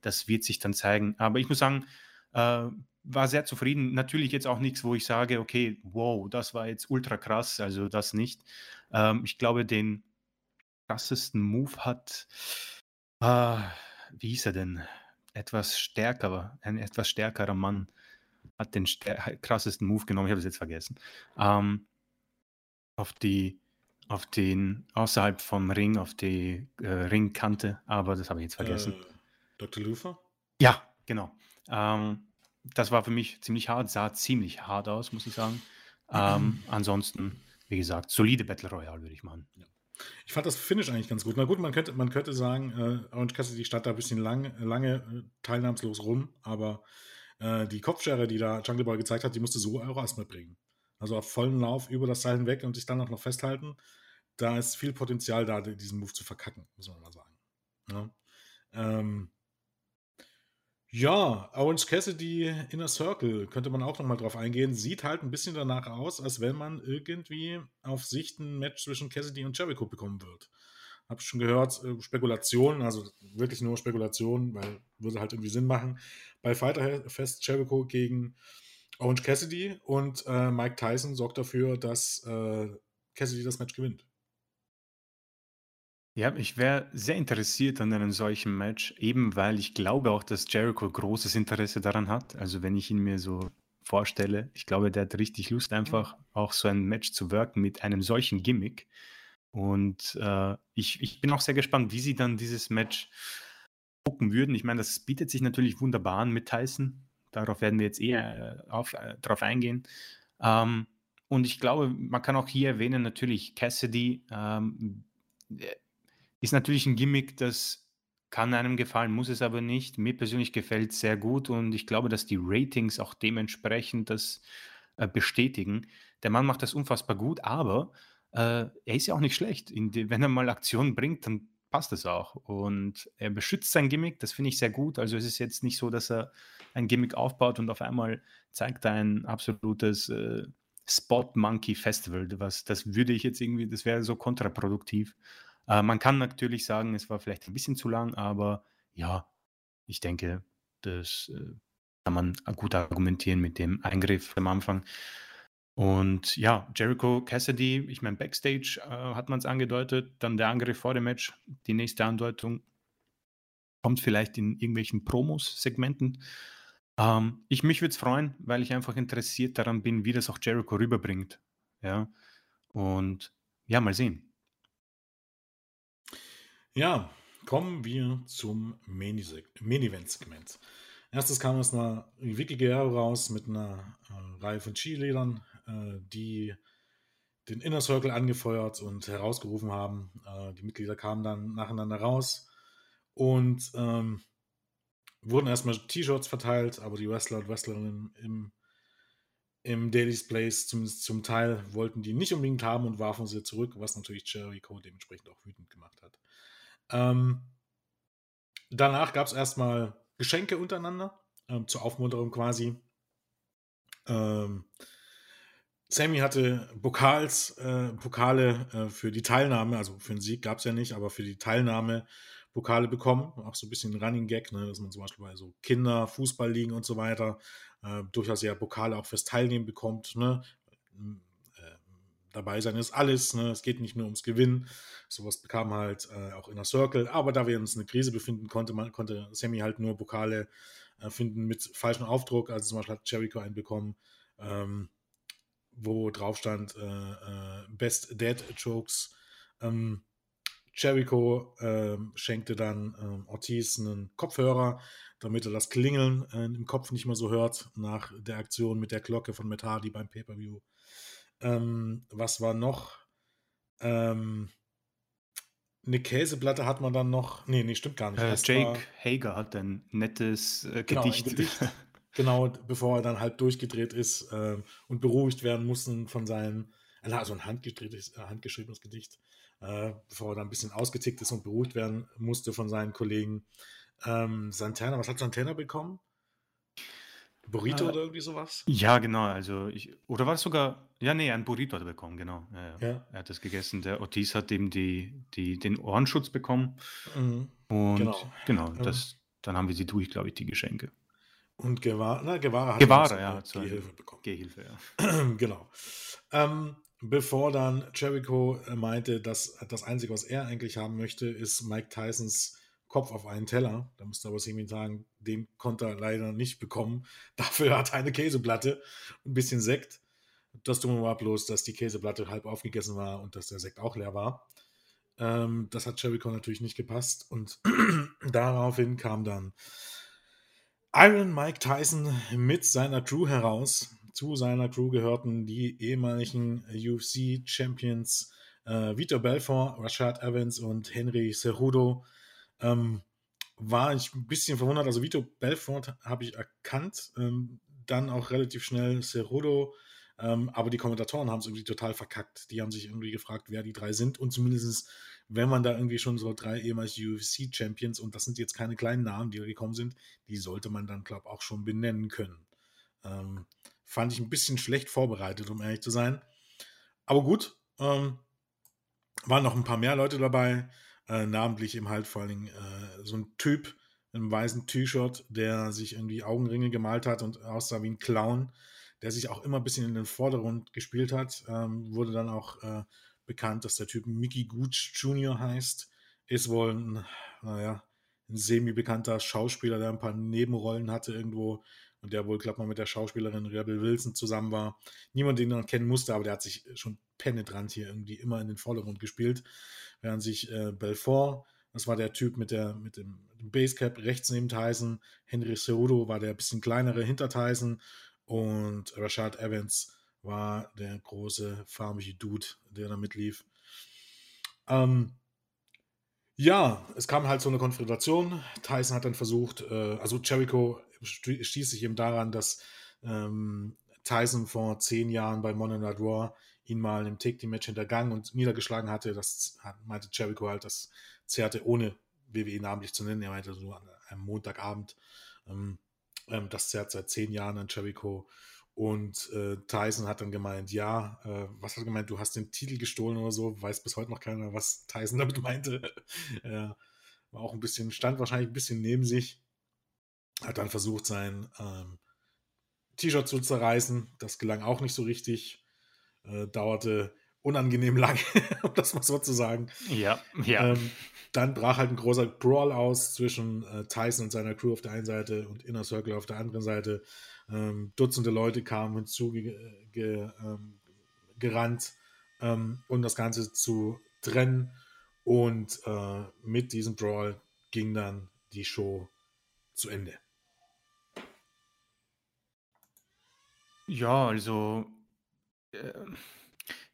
das wird sich dann zeigen. Aber ich muss sagen, äh, war sehr zufrieden. Natürlich jetzt auch nichts, wo ich sage, okay, wow, das war jetzt ultra krass, also das nicht. Ähm, ich glaube, den krassesten Move hat, äh, wie hieß er denn? Etwas stärker, ein etwas stärkerer Mann hat den krassesten Move genommen, ich habe es jetzt vergessen. Ähm, auf die, auf den, außerhalb vom Ring, auf die äh, Ringkante, aber das habe ich jetzt vergessen. Äh, Dr. Luther? Ja, genau. Ähm, das war für mich ziemlich hart, sah ziemlich hart aus, muss ich sagen. Ähm, [clears throat] ansonsten, wie gesagt, solide Battle Royale, würde ich machen. Ja. Ich fand das Finish eigentlich ganz gut. Na gut, man könnte, man könnte sagen, äh, Orange Cassidy stand da ein bisschen lang, lange äh, teilnahmslos rum, aber äh, die Kopfschere, die da Jungle Boy gezeigt hat, die musste so auch erstmal bringen. Also auf vollen Lauf über das Seil hinweg und sich dann auch noch festhalten. Da ist viel Potenzial da, diesen Move zu verkacken, muss man mal sagen. Ja. Ähm, ja, Orange Cassidy Inner Circle könnte man auch nochmal drauf eingehen. Sieht halt ein bisschen danach aus, als wenn man irgendwie auf Sicht ein Match zwischen Cassidy und Jericho bekommen wird. Hab schon gehört, äh, Spekulationen, also wirklich nur Spekulationen, weil würde halt irgendwie Sinn machen. Bei Fighter Fest Jericho gegen Orange Cassidy und äh, Mike Tyson sorgt dafür, dass äh, Cassidy das Match gewinnt. Ja, ich wäre sehr interessiert an einem solchen Match, eben weil ich glaube auch, dass Jericho großes Interesse daran hat. Also wenn ich ihn mir so vorstelle, ich glaube, der hat richtig Lust, einfach auch so ein Match zu wirken mit einem solchen Gimmick. Und äh, ich, ich bin auch sehr gespannt, wie sie dann dieses Match gucken würden. Ich meine, das bietet sich natürlich wunderbar an mit Tyson. Darauf werden wir jetzt eher äh, auf, äh, drauf eingehen. Ähm, und ich glaube, man kann auch hier erwähnen, natürlich Cassidy. Ähm, ist natürlich ein Gimmick, das kann einem gefallen, muss es aber nicht. Mir persönlich gefällt es sehr gut und ich glaube, dass die Ratings auch dementsprechend das äh, bestätigen. Der Mann macht das unfassbar gut, aber äh, er ist ja auch nicht schlecht. Die, wenn er mal Aktionen bringt, dann passt es auch. Und er beschützt sein Gimmick, das finde ich sehr gut. Also es ist jetzt nicht so, dass er ein Gimmick aufbaut und auf einmal zeigt er ein absolutes äh, Spot Monkey Festival. Was, das würde ich jetzt irgendwie, das wäre so kontraproduktiv. Äh, man kann natürlich sagen, es war vielleicht ein bisschen zu lang, aber ja, ich denke, das äh, kann man gut argumentieren mit dem Eingriff am Anfang. Und ja, Jericho Cassidy, ich meine, Backstage äh, hat man es angedeutet, dann der Angriff vor dem Match, die nächste Andeutung kommt vielleicht in irgendwelchen Promos-Segmenten. Ähm, ich mich würde es freuen, weil ich einfach interessiert daran bin, wie das auch Jericho rüberbringt. Ja, und ja, mal sehen. Ja, kommen wir zum Main-Event-Segment. Erstes kam erstmal Vicky Guerrero raus mit einer äh, Reihe von Cheerleadern, äh, die den Inner Circle angefeuert und herausgerufen haben. Äh, die Mitglieder kamen dann nacheinander raus und ähm, wurden erstmal T-Shirts verteilt, aber die Wrestler und Wrestlerinnen im, im Daily's Place, zumindest zum Teil, wollten die nicht unbedingt haben und warfen sie zurück, was natürlich Jericho dementsprechend auch wütend gemacht hat. Ähm, danach gab es erstmal Geschenke untereinander, ähm, zur Aufmunterung quasi. Ähm, Sammy hatte Pokals, äh, Pokale äh, für die Teilnahme, also für den Sieg gab es ja nicht, aber für die Teilnahme Pokale bekommen. Auch so ein bisschen Running Gag, ne, dass man zum Beispiel bei so Kinder, Fußballligen und so weiter äh, durchaus ja Pokale auch fürs Teilnehmen bekommt. Ne? Dabei sein ist alles. Ne? Es geht nicht nur ums Gewinnen. Sowas bekam halt äh, auch Inner Circle. Aber da wir uns in einer Krise befinden, konnte man, konnte Sammy halt nur Pokale äh, finden mit falschem Aufdruck. Also zum Beispiel hat Jericho einen bekommen, ähm, wo drauf stand äh, äh Best Dead Jokes. Ähm, Jericho ähm, schenkte dann ähm, Ortiz einen Kopfhörer, damit er das Klingeln äh, im Kopf nicht mehr so hört nach der Aktion mit der Glocke von Matt beim Pay-Per-View. Ähm, was war noch? Ähm, eine Käseplatte hat man dann noch. Nee, nee, stimmt gar nicht. Äh, Jake war, Hager hat ein nettes äh, genau, Gedicht. Ein Gedicht. [laughs] genau, bevor er dann halt durchgedreht ist äh, und beruhigt werden musste von seinen, also ein handgeschriebenes, äh, handgeschriebenes Gedicht, äh, bevor er dann ein bisschen ausgetickt ist und beruhigt werden musste von seinen Kollegen. Ähm, Santana, was hat Santana bekommen? Burrito Äh, oder irgendwie sowas? Ja, genau. Also ich, oder war es sogar, ja, nee, ein Burrito hat er bekommen, genau. Ja, ja. Er hat das gegessen. Der Ortiz hat eben die, die, den Ohrenschutz bekommen. Mhm. Und Genau. genau, das, dann haben wir sie durch, glaube ich, die Geschenke. Und Guevara, na, Guevara hat Guevara, ja, hat so die eine Hilfe bekommen. Gehhilfe, ja. [clears throat] genau. Ähm, bevor dann Jericho meinte, dass das Einzige, was er eigentlich haben möchte, ist Mike Tysons Kopf auf einen Teller. Da musste aber Semi sagen, den konnte er leider nicht bekommen. [laughs] Dafür hat er eine Käseplatte, ein bisschen Sekt. Das Dumme war bloß, dass die Käseplatte halb aufgegessen war und dass der Sekt auch leer war. Ähm, das hat Jericho natürlich nicht gepasst und [clears throat] daraufhin kam dann Iron Mike Tyson mit seiner Crew heraus. Zu seiner Crew gehörten die ehemaligen UFC-Champions äh, Vitor Belfort, Rashad Evans und Henry Cejudo. Ähm, war ich ein bisschen verwundert. Also Vitor Belfort habe ich erkannt, ähm, dann auch relativ schnell Cejudo. Ähm, aber die Kommentatoren haben es irgendwie total verkackt. Die haben sich irgendwie gefragt, wer die drei sind. Und zumindest, wenn man da irgendwie schon so drei ehemalige UFC-Champions, und das sind jetzt keine kleinen Namen, die da gekommen sind, die sollte man dann, glaube ich, auch schon benennen können. Ähm, fand ich ein bisschen schlecht vorbereitet, um ehrlich zu sein. Aber gut, ähm, waren noch ein paar mehr Leute dabei, äh, namentlich eben halt vor allen Dingen äh, so ein Typ einem weißen T-Shirt, der sich irgendwie Augenringe gemalt hat und aussah wie ein Clown, der sich auch immer ein bisschen in den Vordergrund gespielt hat. Ähm, wurde dann auch äh, bekannt, dass der Typ Mickey Gooch Jr. heißt. Ist wohl ein, naja, ein semi-bekannter Schauspieler, der ein paar Nebenrollen hatte irgendwo und der wohl, glaube mal, mit der Schauspielerin Rebel Wilson zusammen war. Niemand, den man kennen musste, aber der hat sich schon penetrant hier irgendwie immer in den Vordergrund gespielt. Während sich äh, Belfort, das war der Typ mit, der, mit dem, dem Basecap rechts neben Tyson, Henry Cejudo war der bisschen kleinere hinter Tyson und Rashad Evans war der große, farbige Dude, der da mitlief. Ähm, ja, es kam halt so eine Konfrontation. Tyson hat dann versucht, äh, also Jericho sti- stieß sich eben daran, dass ähm, Tyson vor zehn Jahren bei Monday Night Raw ihn mal im Take Team Match hintergangen und niedergeschlagen hatte. Das meinte Jericho halt, das zerrte ohne WWE namentlich zu nennen. Er meinte so an einem Montagabend, ähm, ähm, das zerrt seit zehn Jahren an Jericho. Und äh, Tyson hat dann gemeint, ja, äh, was hat er gemeint, du hast den Titel gestohlen oder so, weiß bis heute noch keiner, was Tyson [laughs] damit meinte. er war auch ein bisschen, stand wahrscheinlich ein bisschen neben sich, hat dann versucht, sein ähm, T-Shirt zu zerreißen. Das gelang auch nicht so richtig. Äh, dauerte unangenehm [laughs] lang, um das mal so zu sagen. Ja, ja. Ähm, dann brach halt ein großer Brawl aus zwischen äh, Tyson und seiner Crew auf der einen Seite und Inner Circle auf der anderen Seite. Ähm, Dutzende Leute kamen hinzu ge ge ähm, gerannt, ähm, um das Ganze zu trennen. Und äh, mit diesem Brawl ging dann die Show zu Ende. Ja, also äh,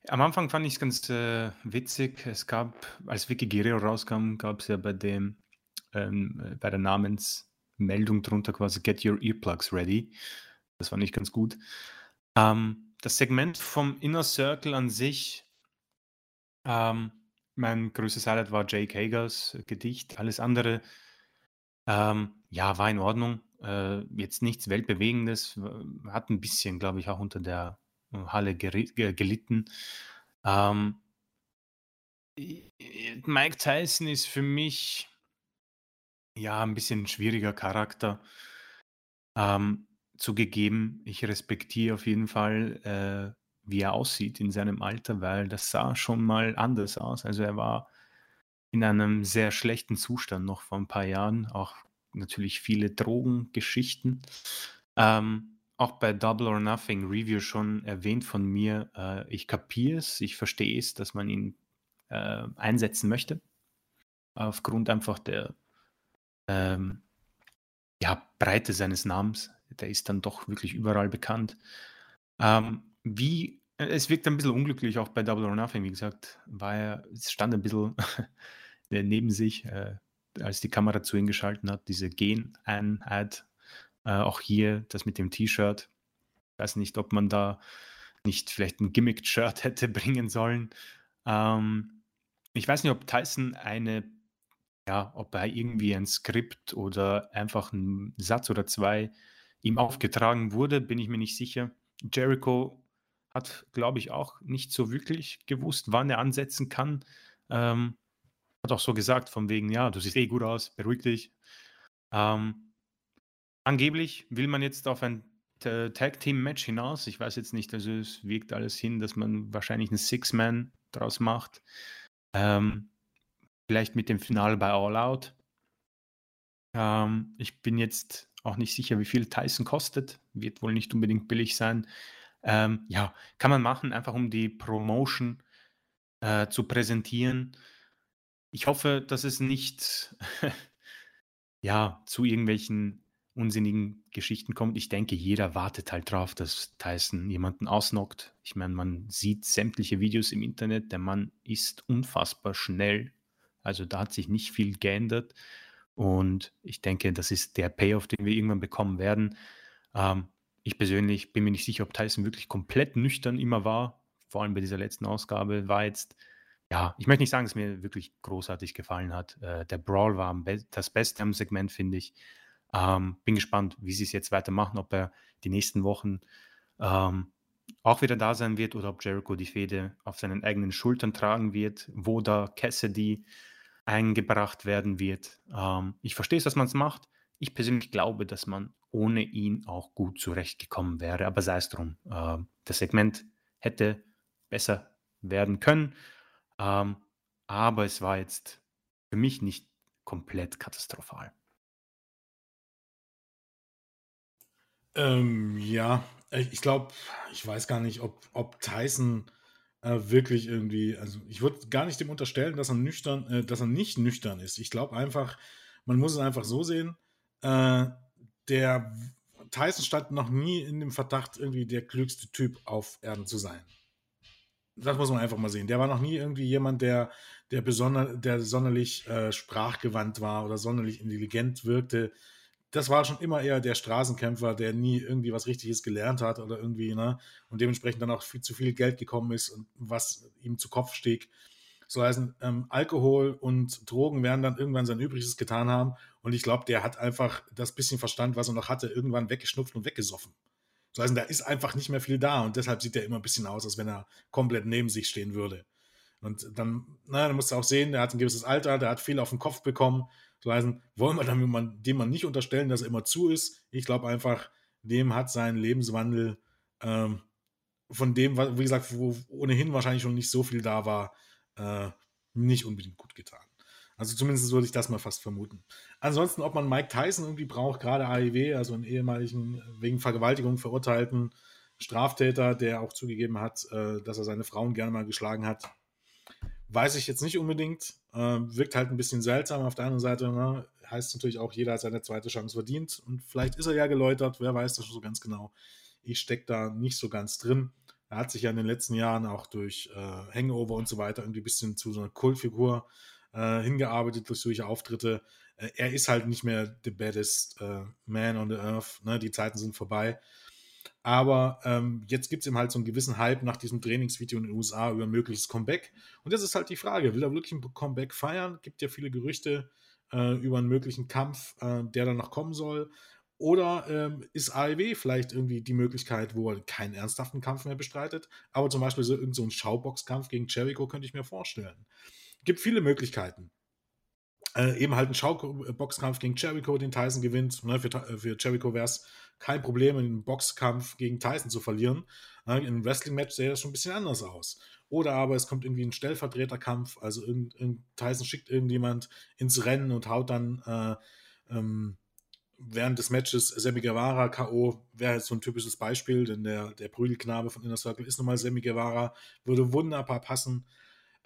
am Anfang fand ich es ganz äh, witzig. Es gab, als Vicky Guerrero rauskam, gab es ja bei dem ähm, äh, bei der Namensmeldung drunter quasi Get Your Earplugs Ready. Das fand ich ganz gut. Ähm, das Segment vom Inner Circle an sich, ähm, mein größtes Highlight war Jake Hagers Gedicht. Alles andere, ähm, ja, war in Ordnung. Äh, jetzt nichts Weltbewegendes. Hat ein bisschen, glaube ich, auch unter der Halle gelitten. Ähm, Mike Tyson ist für mich ja ein bisschen ein schwieriger Charakter. Ähm, zugegeben, ich respektiere auf jeden Fall, äh, wie er aussieht in seinem Alter, weil das sah schon mal anders aus. Also er war in einem sehr schlechten Zustand noch vor ein paar Jahren, auch natürlich viele Drogengeschichten. Ähm, auch bei Double or Nothing Review schon erwähnt von mir, äh, ich kapiere es, ich verstehe es, dass man ihn äh, einsetzen möchte, aufgrund einfach der ähm, ja, Breite seines Namens. Der ist dann doch wirklich überall bekannt. Ähm, wie, äh, es wirkt ein bisschen unglücklich, auch bei Double or Nothing, wie gesagt, war er, es stand ein bisschen [laughs] neben sich, äh, als die Kamera zu ihm geschalten hat, diese Gen-Ad. Äh, auch hier das mit dem T-Shirt. Ich weiß nicht, ob man da nicht vielleicht ein Gimmick-Shirt [laughs] hätte bringen sollen. Ähm, ich weiß nicht, ob Tyson eine, ja, ob er irgendwie ein Skript oder einfach ein Satz oder zwei ihm aufgetragen wurde, bin ich mir nicht sicher. Jericho hat, glaube ich, auch nicht so wirklich gewusst, wann er ansetzen kann. Ähm, hat auch so gesagt, von wegen, ja, du siehst eh gut aus, beruhig dich. Ähm, angeblich will man jetzt auf ein Tag-Team-Match hinaus. Ich weiß jetzt nicht, also es wirkt alles hin, dass man wahrscheinlich einen Six-Man draus macht. Ähm, vielleicht mit dem Finale bei All Out. Ähm, ich bin jetzt auch nicht sicher, wie viel Tyson kostet. Wird wohl nicht unbedingt billig sein. Ähm, ja, kann man machen, einfach um die Promotion äh, zu präsentieren. Ich hoffe, dass es nicht [laughs] ja, zu irgendwelchen unsinnigen Geschichten kommt. Ich denke, jeder wartet halt drauf, dass Tyson jemanden ausnockt. Ich meine, man sieht sämtliche Videos im Internet. Der Mann ist unfassbar schnell. Also da hat sich nicht viel geändert. Und ich denke, das ist der Payoff, den wir irgendwann bekommen werden. Ähm, ich persönlich bin mir nicht sicher, ob Tyson wirklich komplett nüchtern immer war. Vor allem bei dieser letzten Ausgabe war jetzt, ja, ich möchte nicht sagen, dass mir wirklich großartig gefallen hat. Äh, der Brawl war das Beste am Segment, finde ich. Ähm, bin gespannt, wie sie es jetzt weitermachen, ob er die nächsten Wochen ähm, auch wieder da sein wird oder ob Jericho die Fehde auf seinen eigenen Schultern tragen wird, wo da Cassidy eingebracht werden wird. Ähm, ich verstehe es, dass man es macht. Ich persönlich glaube, dass man ohne ihn auch gut zurechtgekommen wäre, aber sei es drum. Äh, das Segment hätte besser werden können, ähm, aber es war jetzt für mich nicht komplett katastrophal. Ähm, ja, ich glaube, ich weiß gar nicht, ob, ob Tyson äh, wirklich irgendwie, also ich würde gar nicht dem unterstellen, dass er nüchtern, äh, dass er nicht nüchtern ist. Ich glaube einfach, man muss es einfach so sehen, äh, der Tyson stand noch nie in dem Verdacht, irgendwie der klügste Typ auf Erden zu sein. Das muss man einfach mal sehen. Der war noch nie irgendwie jemand, der, der, besonder, der sonderlich äh, sprachgewandt war oder sonderlich intelligent wirkte das war schon immer eher der Straßenkämpfer, der nie irgendwie was Richtiges gelernt hat oder irgendwie, ne? Und dementsprechend dann auch viel zu viel Geld gekommen ist und was ihm zu Kopf stieg. So heißen, ähm, Alkohol und Drogen werden dann irgendwann sein Übriges getan haben. Und ich glaube, der hat einfach das bisschen Verstand, was er noch hatte, irgendwann weggeschnupft und weggesoffen. So heißen, da ist einfach nicht mehr viel da und deshalb sieht er immer ein bisschen aus, als wenn er komplett neben sich stehen würde. Und dann, na, dann musst du auch sehen, der hat ein gewisses Alter, der hat viel auf den Kopf bekommen so heißen, wollen wir damit man, dem man nicht unterstellen, dass er immer zu ist. Ich glaube einfach, dem hat sein Lebenswandel ähm, von dem, wie gesagt, wo ohnehin wahrscheinlich schon nicht so viel da war, äh, nicht unbedingt gut getan. Also zumindest würde ich das mal fast vermuten. Ansonsten, ob man Mike Tyson irgendwie braucht, gerade AIW, also einen ehemaligen wegen Vergewaltigung verurteilten Straftäter, der auch zugegeben hat, äh, dass er seine Frauen gerne mal geschlagen hat, weiß ich jetzt nicht unbedingt. Ähm, wirkt halt ein bisschen seltsam. Auf der anderen Seite ne, heißt natürlich auch, jeder hat seine zweite Chance verdient. Und vielleicht ist er ja geläutert, wer weiß das schon so ganz genau. Ich stecke da nicht so ganz drin. Er hat sich ja in den letzten Jahren auch durch äh, Hangover und so weiter irgendwie ein bisschen zu so einer Kultfigur äh, hingearbeitet durch solche Auftritte. Äh, er ist halt nicht mehr the baddest äh, man on the earth. Ne? Die Zeiten sind vorbei. Aber ähm, jetzt gibt es eben halt so einen gewissen Hype nach diesem Trainingsvideo in den USA über ein mögliches Comeback. Und das ist halt die Frage, will er wirklich ein Comeback feiern? Gibt ja viele Gerüchte äh, über einen möglichen Kampf, äh, der dann noch kommen soll. Oder ähm, ist AEW vielleicht irgendwie die Möglichkeit, wo er keinen ernsthaften Kampf mehr bestreitet, aber zum Beispiel so irgendein so Schauboxkampf gegen Jericho könnte ich mir vorstellen. Gibt viele Möglichkeiten. Äh, eben halt ein Schauboxkampf gegen Jericho, den Tyson gewinnt. Ne, für, für Jericho wäre es kein Problem, einen Boxkampf gegen Tyson zu verlieren. In einem Wrestling-Match sähe das schon ein bisschen anders aus. Oder aber es kommt irgendwie ein Stellvertreterkampf, also irgend, Tyson schickt irgendjemand ins Rennen und haut dann äh, ähm, während des Matches Sammy Guevara K.O. wäre jetzt so ein typisches Beispiel, denn der, der Prügelknabe von Inner Circle ist nun mal Sammy Guevara, würde wunderbar passen.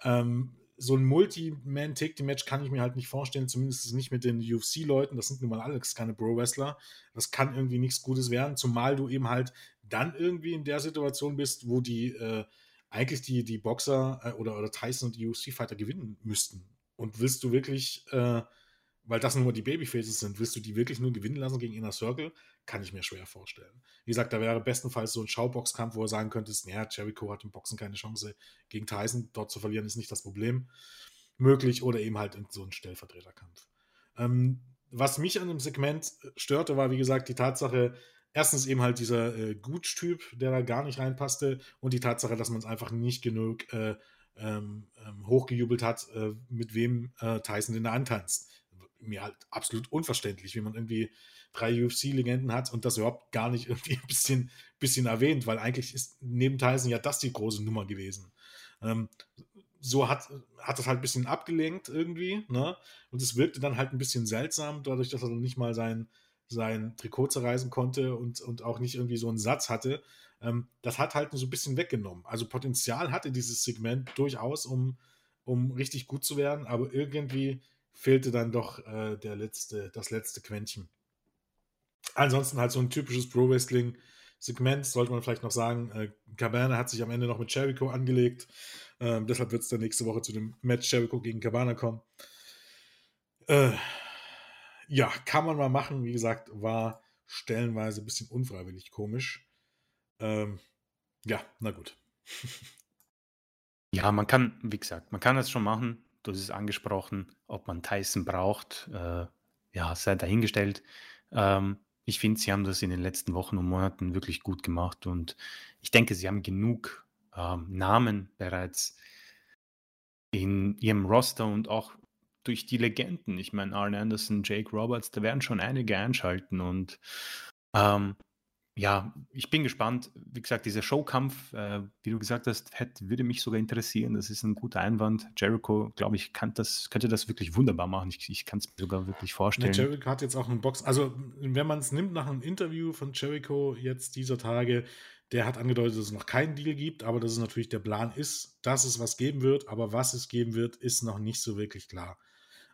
Ähm, so ein Multi-Man-Take-Match kann ich mir halt nicht vorstellen, zumindest nicht mit den UFC-Leuten. Das sind nun mal alles keine Pro-Wrestler. Das kann irgendwie nichts Gutes werden, zumal du eben halt dann irgendwie in der Situation bist, wo die äh, eigentlich die, die Boxer äh, oder, oder Tyson und die UFC-Fighter gewinnen müssten. und willst du wirklich, äh, weil das nur die Babyfaces sind, willst du die wirklich nur gewinnen lassen gegen Inner Circle? Kann ich mir schwer vorstellen. Wie gesagt, da wäre bestenfalls so ein Schauboxkampf, wo er sagen könntest, naja, Jericho hat im Boxen keine Chance gegen Tyson, dort zu verlieren ist nicht das Problem möglich oder eben halt in so ein Stellvertreterkampf. Ähm, was mich an dem Segment störte, war wie gesagt die Tatsache, erstens eben halt dieser äh, Gutsch-Typ, der da gar nicht reinpasste und die Tatsache, dass man es einfach nicht genug äh, ähm, ähm, hochgejubelt hat, äh, mit wem äh, Tyson denn da antanzt. Mir halt absolut unverständlich, wie man irgendwie drei UFC-Legenden hat und das überhaupt gar nicht irgendwie [laughs] ein bisschen, bisschen erwähnt, weil eigentlich ist neben Tyson ja das die große Nummer gewesen. Ähm, so hat, hat das halt ein bisschen abgelenkt irgendwie, ne? Und es wirkte dann halt ein bisschen seltsam, dadurch, dass er dann nicht mal sein, sein Trikot zerreißen konnte und, und auch nicht irgendwie so einen Satz hatte. Ähm, das hat halt so ein bisschen weggenommen. Also Potenzial hatte dieses Segment durchaus, um, um richtig gut zu werden, aber irgendwie fehlte dann doch äh, der letzte, das letzte Quäntchen. Ansonsten halt so ein typisches Pro-Wrestling-Segment, sollte man vielleicht noch sagen. Äh, Cabana hat sich am Ende noch mit Jericho angelegt. Ähm, deshalb wird es dann nächste Woche zu dem Match Jericho gegen Cabana kommen. Äh, ja, kann man mal machen. Wie gesagt, war stellenweise ein bisschen unfreiwillig komisch. Ähm, ja, na gut. [laughs] ja, man kann, wie gesagt, man kann das schon machen. Du hast es angesprochen, ob man Tyson braucht. Äh, ja, sei dahingestellt. Ähm, ich finde, sie haben das in den letzten Wochen und Monaten wirklich gut gemacht und ich denke, sie haben genug ähm, Namen bereits in ihrem Roster und auch durch die Legenden. Ich meine, Arne Anderson, Jake Roberts, da werden schon einige einschalten und ähm, ja, ich bin gespannt. Wie gesagt, dieser Showkampf, äh, wie du gesagt hast, hätte, würde mich sogar interessieren. Das ist ein guter Einwand. Jericho, glaube ich, kann das, könnte das wirklich wunderbar machen. Ich, ich kann es mir sogar wirklich vorstellen. Ja, Jericho hat jetzt auch einen Box. Also, wenn man es nimmt nach einem Interview von Jericho jetzt dieser Tage, der hat angedeutet, dass es noch keinen Deal gibt, aber dass es natürlich der Plan ist, dass es was geben wird. Aber was es geben wird, ist noch nicht so wirklich klar.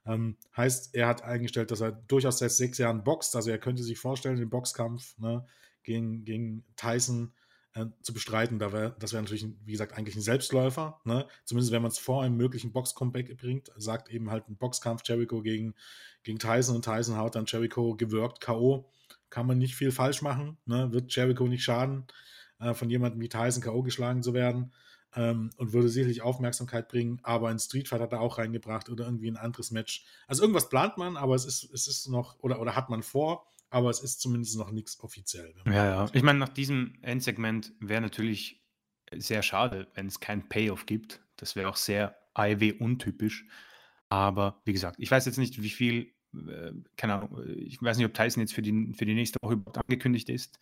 Ähm, heißt, er hat eingestellt, dass er durchaus seit sechs Jahren boxt. Also, er könnte sich vorstellen, den Boxkampf, ne? Gegen, gegen Tyson äh, zu bestreiten. Da wär, das wäre natürlich, wie gesagt, eigentlich ein Selbstläufer. Ne? Zumindest wenn man es vor einem möglichen Box-Comeback bringt, sagt eben halt ein Boxkampf Jericho gegen, gegen Tyson und Tyson haut dann Jericho gewirkt K.O. Kann man nicht viel falsch machen. Ne? Wird Jericho nicht schaden, äh, von jemandem wie Tyson K.O. geschlagen zu werden. Ähm, und würde sicherlich Aufmerksamkeit bringen, aber ein Street Fight hat er auch reingebracht oder irgendwie ein anderes Match. Also irgendwas plant man, aber es ist, es ist noch, oder, oder hat man vor, aber es ist zumindest noch nichts offiziell. Ja, ja. Ich meine, nach diesem Endsegment wäre natürlich sehr schade, wenn es kein Payoff gibt. Das wäre auch sehr AEW-untypisch. Aber wie gesagt, ich weiß jetzt nicht, wie viel, äh, keine Ahnung, ich weiß nicht, ob Tyson jetzt für die, für die nächste Woche angekündigt ist.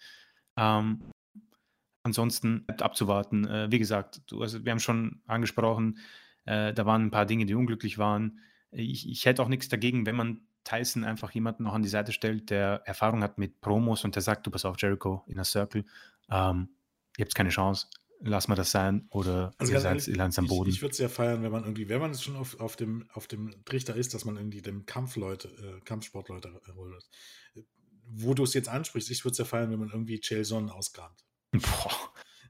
Ähm, ansonsten bleibt abzuwarten. Äh, wie gesagt, du, also wir haben schon angesprochen, äh, da waren ein paar Dinge, die unglücklich waren. Ich, ich hätte auch nichts dagegen, wenn man Tyson einfach jemanden noch an die Seite stellt, der Erfahrung hat mit Promos und der sagt, du pass auf, Jericho in a Circle, ähm, ihr habt keine Chance, lass mal das sein oder also ihr seid ehrlich, am Boden. Ich, ich würde es ja feiern, wenn man irgendwie, wenn man es schon auf, auf, dem, auf dem Trichter ist, dass man irgendwie dem Kampfleute, äh, Kampfsportleute holt. Wo du es jetzt ansprichst, ich würde es ja feiern, wenn man irgendwie Chael Sonnen auskramt. Boah. [laughs]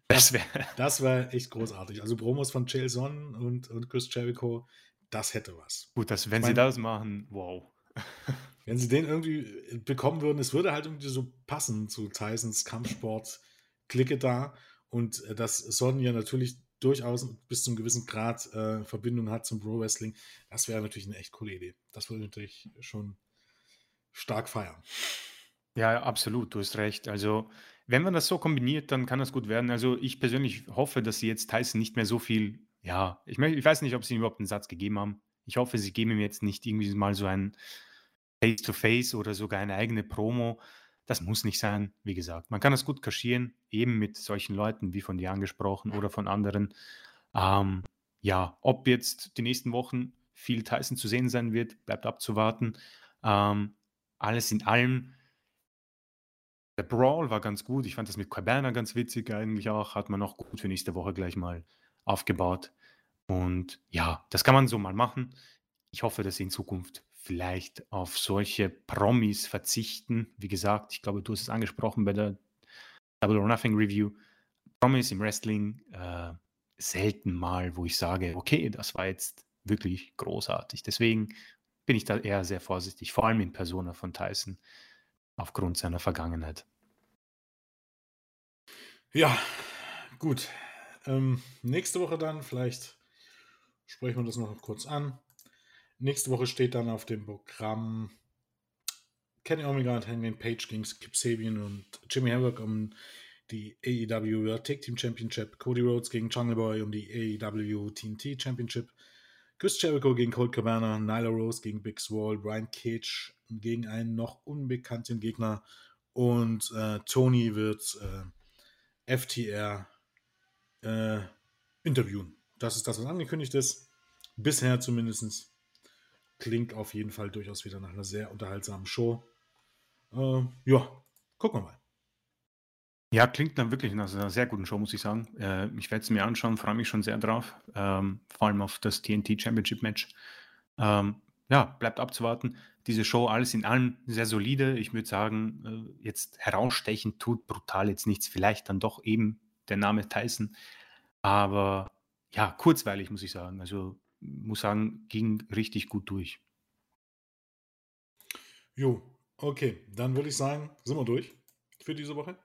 Das wäre das wär echt großartig. Also Promos von Chael Sonnen und, und Chris Jericho, das hätte was. Gut, dass, wenn mein, sie das machen, wow. [laughs] Wenn sie den irgendwie bekommen würden, es würde halt irgendwie so passen zu Tysons Kampfsport-Clique da und äh, dass Sonja natürlich durchaus bis zum gewissen Grad äh, Verbindung hat zum Pro Wrestling, das wäre natürlich eine echt coole Idee. Das würde ich natürlich schon stark feiern. Ja, absolut, du hast recht. Also, wenn man das so kombiniert, dann kann das gut werden. Also, ich persönlich hoffe, dass sie jetzt Tyson nicht mehr so viel, ja, ich, ich weiß nicht, ob sie ihm überhaupt einen Satz gegeben haben. Ich hoffe, sie geben ihm jetzt nicht irgendwie mal so ein Face-to-Face oder sogar eine eigene Promo. Das muss nicht sein, wie gesagt. Man kann das gut kaschieren, eben mit solchen Leuten wie von dir angesprochen oder von anderen. Ähm, ja, ob jetzt die nächsten Wochen viel Tyson zu sehen sein wird, bleibt abzuwarten. Ähm, alles in allem, der Brawl war ganz gut. Ich fand das mit Cabana ganz witzig eigentlich auch. Hat man auch gut für nächste Woche gleich mal aufgebaut. Und ja, das kann man so mal machen. Ich hoffe, dass sie in Zukunft vielleicht auf solche Promis verzichten. Wie gesagt, ich glaube, du hast es angesprochen bei der Double or Nothing Review. Promis im Wrestling äh, selten mal, wo ich sage, okay, das war jetzt wirklich großartig. Deswegen bin ich da eher sehr vorsichtig, vor allem in Persona von Tyson, aufgrund seiner Vergangenheit. Ja, gut. Ähm, nächste Woche dann, vielleicht sprechen wir das noch kurz an. Nächste Woche steht dann auf dem Programm Kenny Omega und Hangman Page gegen Kip Sabian und Jimmy Havoc um die AEW World Tag Team Championship, Cody Rhodes gegen Jungle Boy um die AEW TNT Championship, Chris Jericho gegen Colt Cabana, Nyla Rose gegen Big Swall, Brian Cage gegen einen noch unbekannten Gegner und äh, Tony wird äh, FTR äh, interviewen. Das ist das, was angekündigt ist. Bisher zumindest. Klingt auf jeden Fall durchaus wieder nach einer sehr unterhaltsamen Show. Äh, ja, gucken wir mal. Ja, klingt dann wirklich nach einer sehr guten Show, muss ich sagen. Äh, ich werde es mir anschauen, freue mich schon sehr drauf. Ähm, vor allem auf das TNT Championship Match. Ähm, ja, bleibt abzuwarten. Diese Show, alles in allem sehr solide. Ich würde sagen, äh, jetzt herausstechen tut brutal jetzt nichts. Vielleicht dann doch eben der Name Tyson. Aber ja, kurzweilig, muss ich sagen. Also, muss sagen, ging richtig gut durch. Jo, okay. Dann würde ich sagen, sind wir durch für diese Woche.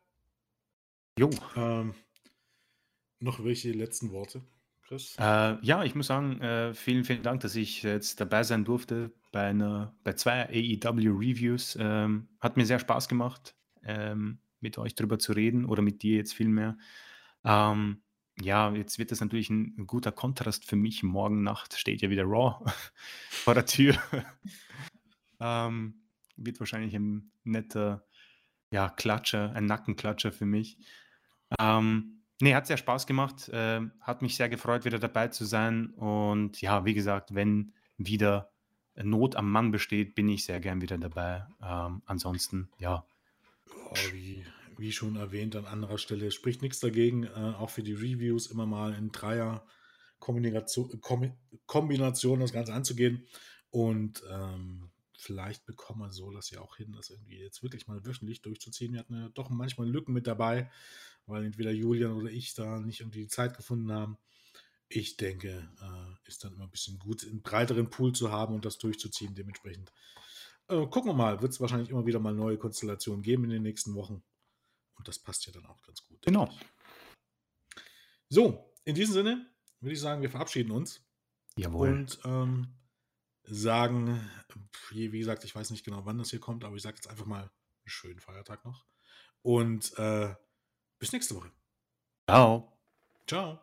Jo. Ähm, noch welche letzten Worte, Chris? Äh, ja, ich muss sagen, äh, vielen, vielen Dank, dass ich jetzt dabei sein durfte bei, einer, bei zwei AEW Reviews. Ähm, hat mir sehr Spaß gemacht, ähm, mit euch darüber zu reden oder mit dir jetzt vielmehr. Ähm, ja, jetzt wird das natürlich ein guter Kontrast für mich. Morgen Nacht steht ja wieder Raw [laughs] vor der Tür. [laughs] ähm, wird wahrscheinlich ein netter ja, Klatscher, ein Nackenklatscher für mich. Ähm, nee, hat sehr Spaß gemacht. Äh, hat mich sehr gefreut, wieder dabei zu sein. Und ja, wie gesagt, wenn wieder Not am Mann besteht, bin ich sehr gern wieder dabei. Ähm, ansonsten, ja. Oh, wie, wie schon erwähnt an anderer Stelle, spricht nichts dagegen, äh, auch für die Reviews immer mal in Dreier Kombination, Kombination das Ganze anzugehen. Und ähm, vielleicht bekommen wir so das ja auch hin, das irgendwie jetzt wirklich mal wöchentlich durchzuziehen. Wir hatten ja doch manchmal Lücken mit dabei, weil entweder Julian oder ich da nicht irgendwie die Zeit gefunden haben. Ich denke, äh, ist dann immer ein bisschen gut, einen breiteren Pool zu haben und das durchzuziehen. Dementsprechend äh, gucken wir mal, wird es wahrscheinlich immer wieder mal neue Konstellationen geben in den nächsten Wochen. Und das passt ja dann auch ganz gut. Genau. So, in diesem Sinne würde ich sagen, wir verabschieden uns. Jawohl. Und ähm, sagen, wie gesagt, ich weiß nicht genau, wann das hier kommt, aber ich sage jetzt einfach mal einen schönen Feiertag noch. Und äh, bis nächste Woche. Ciao. Ciao.